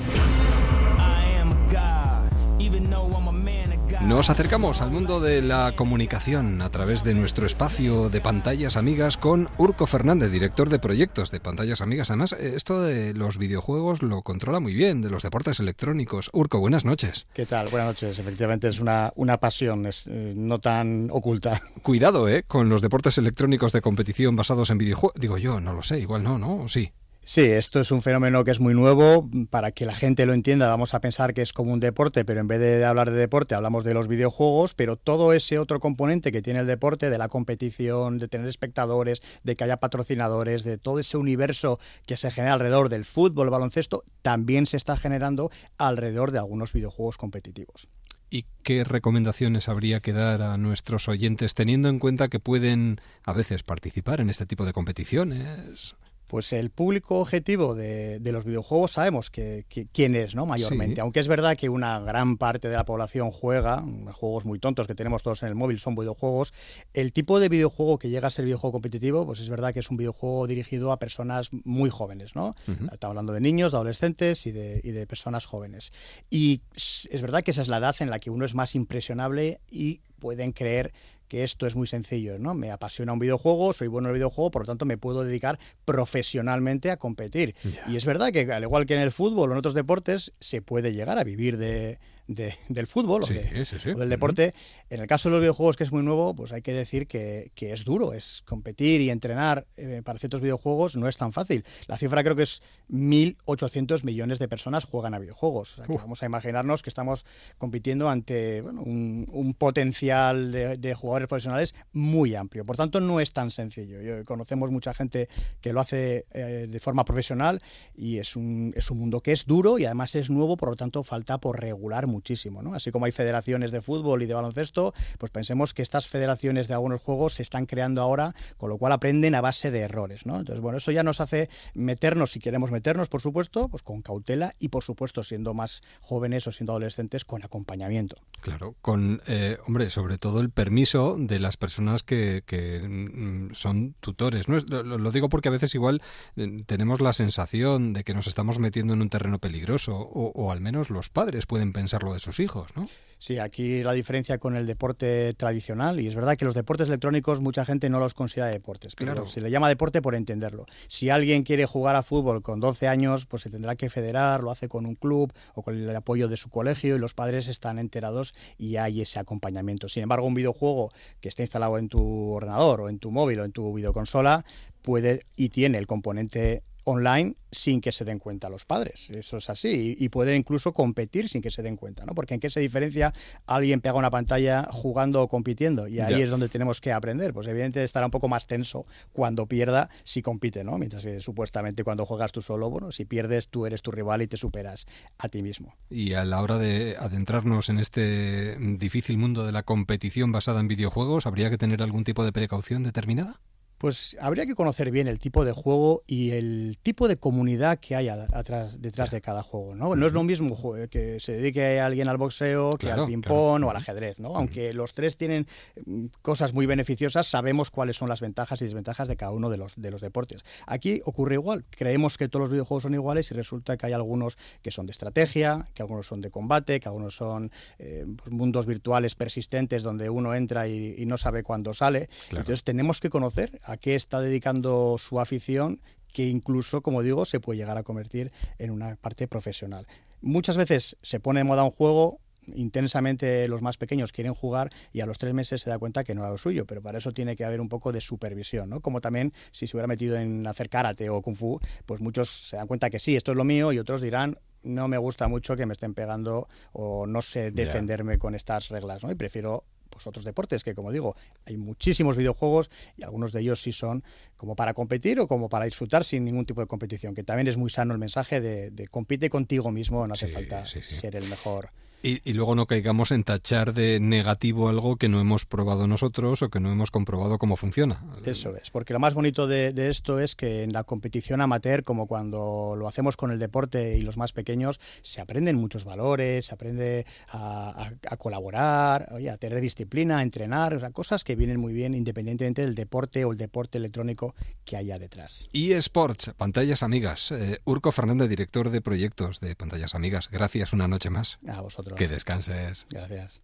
Nos acercamos al mundo de la comunicación a través de nuestro espacio de pantallas amigas con Urco Fernández, director de proyectos de pantallas amigas. Además, eh, esto de los videojuegos lo controla muy bien, de los deportes electrónicos. Urco, buenas noches.
¿Qué tal? Buenas noches. Efectivamente es una, una pasión, es eh, no tan oculta.
Cuidado, ¿eh? Con los deportes electrónicos de competición basados en videojuegos. Digo yo, no lo sé, igual no, ¿no? ¿O Sí.
Sí, esto es un fenómeno que es muy nuevo. Para que la gente lo entienda, vamos a pensar que es como un deporte, pero en vez de hablar de deporte, hablamos de los videojuegos. Pero todo ese otro componente que tiene el deporte, de la competición, de tener espectadores, de que haya patrocinadores, de todo ese universo que se genera alrededor del fútbol, baloncesto, también se está generando alrededor de algunos videojuegos competitivos.
¿Y qué recomendaciones habría que dar a nuestros oyentes teniendo en cuenta que pueden a veces participar en este tipo de competiciones?
Pues el público objetivo de, de los videojuegos sabemos que, que- quién es, ¿no? Mayormente.
Sí.
Aunque es verdad que una gran parte de la población juega, juegos muy tontos que tenemos todos en el móvil son videojuegos. El tipo de videojuego que llega a ser videojuego competitivo, pues es verdad que es un videojuego dirigido a personas muy jóvenes, ¿no? Estamos hablando de niños, de adolescentes y de, y de personas jóvenes. Y es verdad que esa es la edad en la que uno es más impresionable y pueden creer que esto es muy sencillo, ¿no? Me apasiona un videojuego, soy bueno en el videojuego, por lo tanto me puedo dedicar profesionalmente a competir. Y es verdad que al igual que en el fútbol o en otros deportes, se puede llegar a vivir de, de- del fútbol o, de-
sí, sí.
o del deporte. En el caso de los videojuegos, que es muy nuevo, pues hay que decir que, que es duro, es competir y entrenar eh, para ciertos videojuegos no es tan fácil. La cifra creo que es 1.800 millones de personas juegan a videojuegos. O sea, que vamos a imaginarnos que estamos compitiendo ante bueno, un, un potencial de, de jugadores profesionales muy amplio. Por tanto, no es tan sencillo. Yo- conocemos mucha gente que lo hace eh, de forma profesional y es un, es un mundo que es duro y además es nuevo, por lo tanto falta por regular muchísimo, ¿no? Así como hay federaciones de fútbol y de baloncesto, pues pensemos que estas federaciones de algunos juegos se están creando ahora, con lo cual aprenden a base de errores, ¿no? Entonces, bueno, eso ya nos hace meternos, si queremos meternos, por supuesto, pues con cautela y, por supuesto, siendo más jóvenes o siendo adolescentes, con acompañamiento.
Claro, con, eh, hombre, sobre todo el permiso de las personas que, mm, son tutores. ¿no? Lo, lo, digo porque a veces igual eh, tenemos la sensación de que nos estamos metiendo en un terreno peligroso, o, o al menos los padres pueden de sus hijos, ¿no?
Sí, aquí la diferencia con el deporte tradicional, y es verdad que los deportes electrónicos mucha gente no los considera deportes, pero
Claro.
se le llama deporte por entenderlo. Si alguien quiere jugar a fútbol con 12 años, pues se tendrá que federar, lo hace con un club o con el apoyo de su colegio y los padres están enterados y hay ese acompañamiento. Sin embargo, un videojuego que esté instalado en tu ordenador o en tu móvil o en tu videoconsola puede y tiene el componente online sin que se den cuenta los padres. Eso es así. Y, y puede incluso competir sin que se den cuenta, ¿no? Porque en qué se diferencia alguien pega una pantalla jugando o compitiendo. Y ahí
Ya.
es donde tenemos que aprender. Pues evidentemente estará un poco más tenso cuando pierda si compite, ¿no? Mientras que supuestamente cuando juegas tú solo, bueno, si pierdes tú eres tu rival y te superas a ti mismo.
Y a la hora de adentrarnos en este difícil mundo de la competición basada en videojuegos, ¿habría que tener algún tipo de precaución determinada?
Pues habría que conocer bien el tipo de juego y el tipo de comunidad que hay a- atrás, detrás de cada juego, ¿no? No es lo mismo que se dedique alguien al boxeo que
Claro,
al ping-pong
claro.
o al ajedrez, ¿no? Aunque los tres tienen mm, cosas muy beneficiosas, sabemos cuáles son las ventajas y desventajas de cada uno de los, de los deportes. Aquí ocurre igual. Creemos que todos los videojuegos son iguales y resulta que hay algunos que son de estrategia, que algunos son de combate, que algunos son eh, pues, mundos virtuales persistentes donde uno entra y, y no sabe cuándo sale.
Claro.
Entonces tenemos que conocer a qué está dedicando su afición que incluso, como digo, se puede llegar a convertir en una parte profesional. Muchas veces se pone de moda un juego, intensamente los más pequeños quieren jugar y a los tres meses se da cuenta que no era lo suyo, pero para eso tiene que haber un poco de supervisión, ¿no? Como también si se hubiera metido en hacer karate o kung fu, pues muchos se dan cuenta que sí, esto es lo mío y otros dirán no me gusta mucho que me estén pegando o no sé defenderme con estas reglas, ¿no? Y prefiero pues otros deportes que como digo hay muchísimos videojuegos y algunos de ellos sí son como para competir o como para disfrutar sin ningún tipo de competición que también es muy sano el mensaje de, de compite contigo mismo no hace
Sí,
falta
sí, sí.
ser el mejor
Y, y luego no caigamos en tachar de negativo algo que no hemos probado nosotros o que no hemos comprobado cómo funciona.
Eso es, porque lo más bonito de, de esto es que en la competición amateur, como cuando lo hacemos con el deporte y los más pequeños, se aprenden muchos valores, se aprende a, a- a colaborar, oye, a tener disciplina, a entrenar, o sea, cosas que vienen muy bien independientemente del deporte o el deporte electrónico que haya detrás.
eSports, pantallas amigas. Eh, Urco Fernández, director de proyectos de pantallas amigas. Gracias una noche más.
A vosotros.
Que descanses.
Gracias.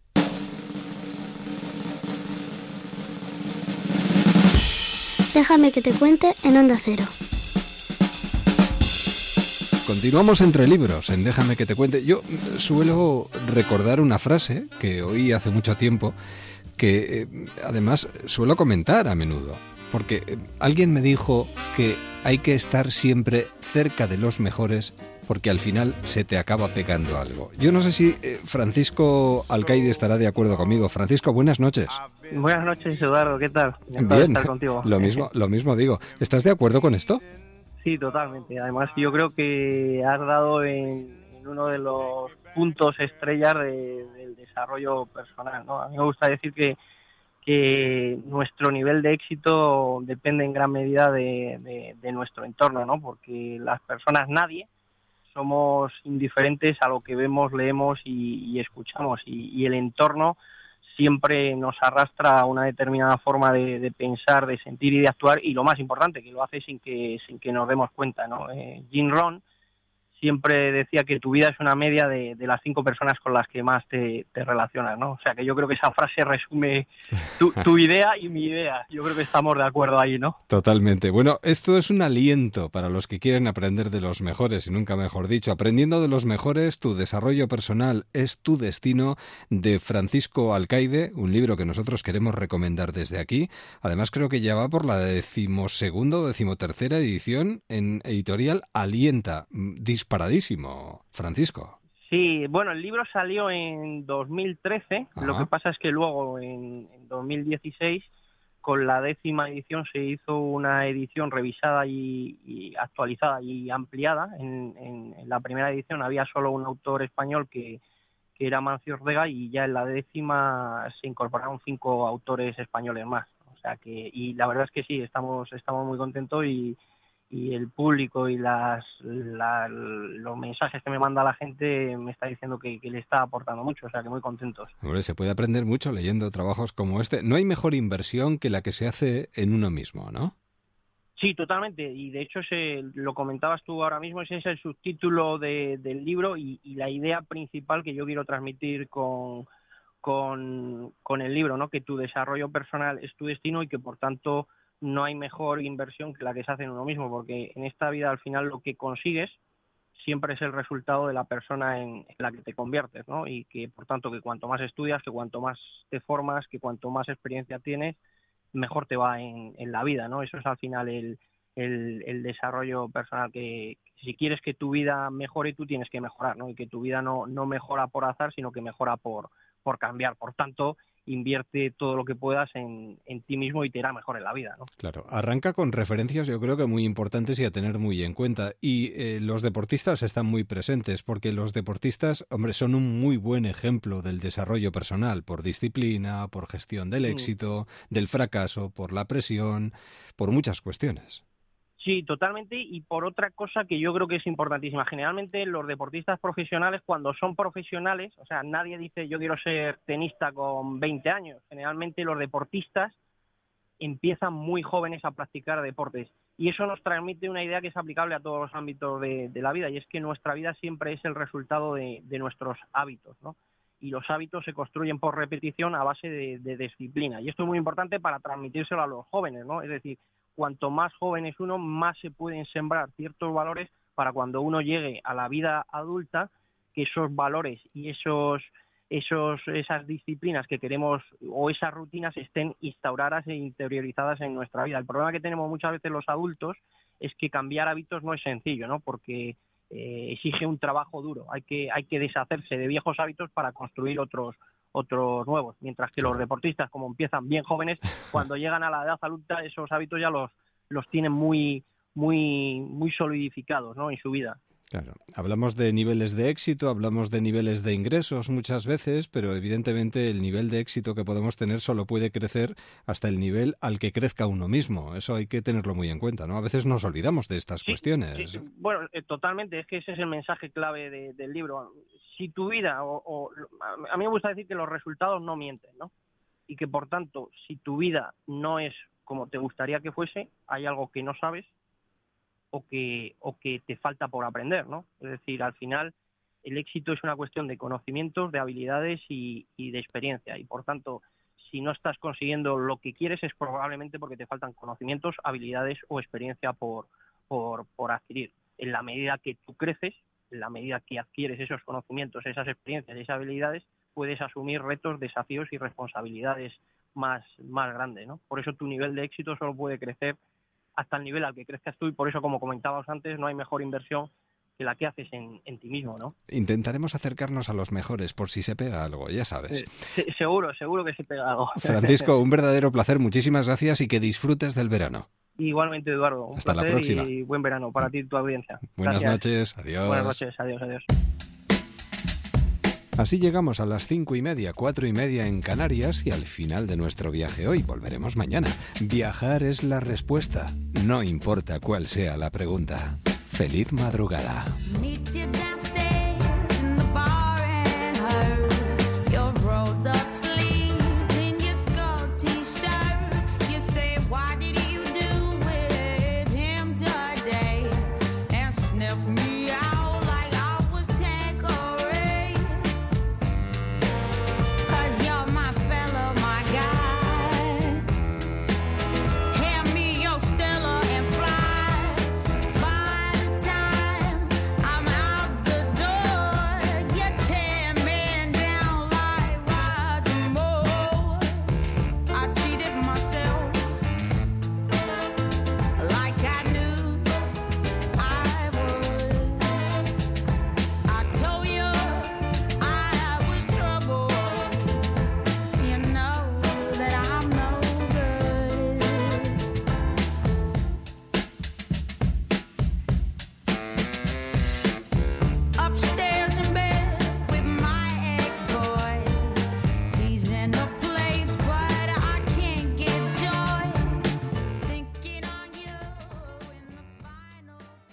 Déjame que te cuente en Onda Cero.
Continuamos entre libros, en Déjame que te cuente. Yo mm, suelo recordar una frase que oí hace mucho tiempo, que eh, además suelo comentar a menudo, porque eh, alguien me dijo que hay que estar siempre cerca de los mejores porque al final se te acaba pegando algo. Yo no sé si eh, Francisco Alcaide estará de acuerdo conmigo. Francisco, buenas noches.
Buenas noches, Eduardo, ¿qué tal?
Bien,
estar contigo.
lo mismo, lo mismo digo. ¿Estás de acuerdo con esto?
Sí, totalmente. Además, yo creo que has dado en, en uno de los puntos estrellas de- del desarrollo personal. ¿no? A mí me gusta decir que, que nuestro nivel de éxito depende en gran medida de, de- de nuestro entorno, ¿no? porque las personas, nadie, somos indiferentes a lo que vemos, leemos y, y escuchamos. Y, el entorno siempre nos arrastra a una determinada forma de, pensar, de sentir y de actuar y lo más importante, que lo hace sin que, sin que nos demos cuenta. ¿no? Eh, Jim Rohn siempre decía que tu vida es una media de, de las cinco personas con las que más te, te relacionas. ¿no? O sea que yo creo que esa frase resume tu, tu idea y mi idea. Yo creo que estamos de acuerdo ahí, ¿no?
Totalmente. Bueno, esto es un aliento para los que quieren aprender de los mejores, y nunca mejor dicho. Aprendiendo de los mejores, tu desarrollo personal es tu destino, de Francisco Alcaide, un libro que nosotros queremos recomendar desde aquí. Además, creo que ya va por la decimosegunda o decimotercera edición en editorial Alienta. Mm, Disparadísimo, Francisco.
Sí, bueno, el libro salió en 2013, lo
Ajá.
que pasa es que luego en, en 2016 con la décima edición se hizo una edición revisada y, y actualizada y ampliada. En, en- en la primera edición había solo un autor español que, que era Mancio Ortega, y ya en la décima se incorporaron cinco autores españoles más. O sea que, y la verdad es que sí, estamos, estamos muy contentos y, y el público y las, los mensajes que me manda la gente me está diciendo que, le está aportando mucho, o sea que muy contentos.
Hombre, se puede aprender mucho leyendo trabajos como este. No hay mejor inversión que la que se hace en uno mismo, ¿no?
Sí, totalmente. Y de hecho, se, lo comentabas tú ahora mismo, ese es el subtítulo del libro y, la idea principal que yo quiero transmitir con, con, con, el libro, ¿no? Que tu desarrollo personal es tu destino y que por tanto no hay mejor inversión que la que se hace en uno mismo, porque en esta vida al final lo que consigues siempre es el resultado de la persona en, la que te conviertes, ¿no? Y que por tanto que cuanto más estudias, que cuanto más te formas, que cuanto más experiencia tienes, mejor te va en, la vida, ¿no? Eso es al final el, el, desarrollo personal que, si quieres que tu vida mejore, tú tienes que mejorar, ¿no? Y que tu vida no, no mejora por azar, sino que mejora por, por cambiar. Por tanto, invierte todo lo que puedas en, en, ti mismo y te irá mejor en la vida. ¿no?
Claro, arranca con referencias yo creo que muy importantes y a tener muy en cuenta. Y eh, los deportistas están muy presentes porque los deportistas, hombre, son un muy buen ejemplo del desarrollo personal por disciplina, por gestión del mm. éxito, del fracaso, por la presión, por muchas cuestiones.
Sí, totalmente. Y por otra cosa que yo creo que es importantísima. Generalmente los deportistas profesionales, cuando son profesionales, o sea, nadie dice yo quiero ser tenista con 20 años. Generalmente los deportistas empiezan muy jóvenes a practicar deportes. Y eso nos transmite una idea que es aplicable a todos los ámbitos de, la vida. Y es que nuestra vida siempre es el resultado de, nuestros hábitos, ¿no? Y los hábitos se construyen por repetición a base de, de disciplina. Y esto es muy importante para transmitírselo a los jóvenes, ¿no? Es decir, cuanto más joven es uno, más se pueden sembrar ciertos valores para cuando uno llegue a la vida adulta, que esos valores y esos, esos, esas disciplinas que queremos o esas rutinas estén instauradas e interiorizadas en nuestra vida. El problema que tenemos muchas veces los adultos es que cambiar hábitos no es sencillo, ¿no? Porque eh, exige un trabajo duro. Hay que, hay que deshacerse de viejos hábitos para construir otros, otros nuevos, mientras que los deportistas, como empiezan bien jóvenes, cuando llegan a la edad adulta, esos hábitos ya los, los tienen muy, muy, muy solidificados ¿no? en su vida.
Claro, hablamos de niveles de éxito, hablamos de niveles de ingresos muchas veces, pero evidentemente el nivel de éxito que podemos tener solo puede crecer hasta el nivel al que crezca uno mismo. Eso hay que tenerlo muy en cuenta, ¿no? A veces nos olvidamos de estas cuestiones.
Bueno, eh, totalmente, es que ese es el mensaje clave del libro. Si tu vida, o, a mí me gusta decir que los resultados no mienten, ¿no? Y que por tanto, si tu vida no es como te gustaría que fuese, hay algo que no sabes o que, o que te falta por aprender, ¿no? Es decir, al final el éxito es una cuestión de conocimientos, de habilidades y, de experiencia. Y por tanto, si no estás consiguiendo lo que quieres es probablemente porque te faltan conocimientos, habilidades o experiencia por, por, por adquirir. En la medida que tú creces, en la medida que adquieres esos conocimientos, esas experiencias y esas habilidades, puedes asumir retos, desafíos y responsabilidades más, más grandes. ¿no? Por eso tu nivel de éxito solo puede crecer hasta el nivel al que crezcas tú y por eso, como comentábamos antes, no hay mejor inversión que la que haces en, ti mismo, ¿no?
Intentaremos acercarnos a los mejores por si se pega algo, ya sabes.
seguro, seguro que se pega algo.
Francisco, un verdadero placer, muchísimas gracias y que disfrutes del verano.
Igualmente, Eduardo. Un
Hasta la próxima.
Y buen verano para ti y tu audiencia.
Buenas noches, adiós.
Buenas noches, adiós, adiós.
Así llegamos a las cinco y media, cuatro y media en Canarias y al final de nuestro viaje hoy. Volveremos mañana. Viajar es la respuesta, no importa cuál sea la pregunta. Feliz madrugada.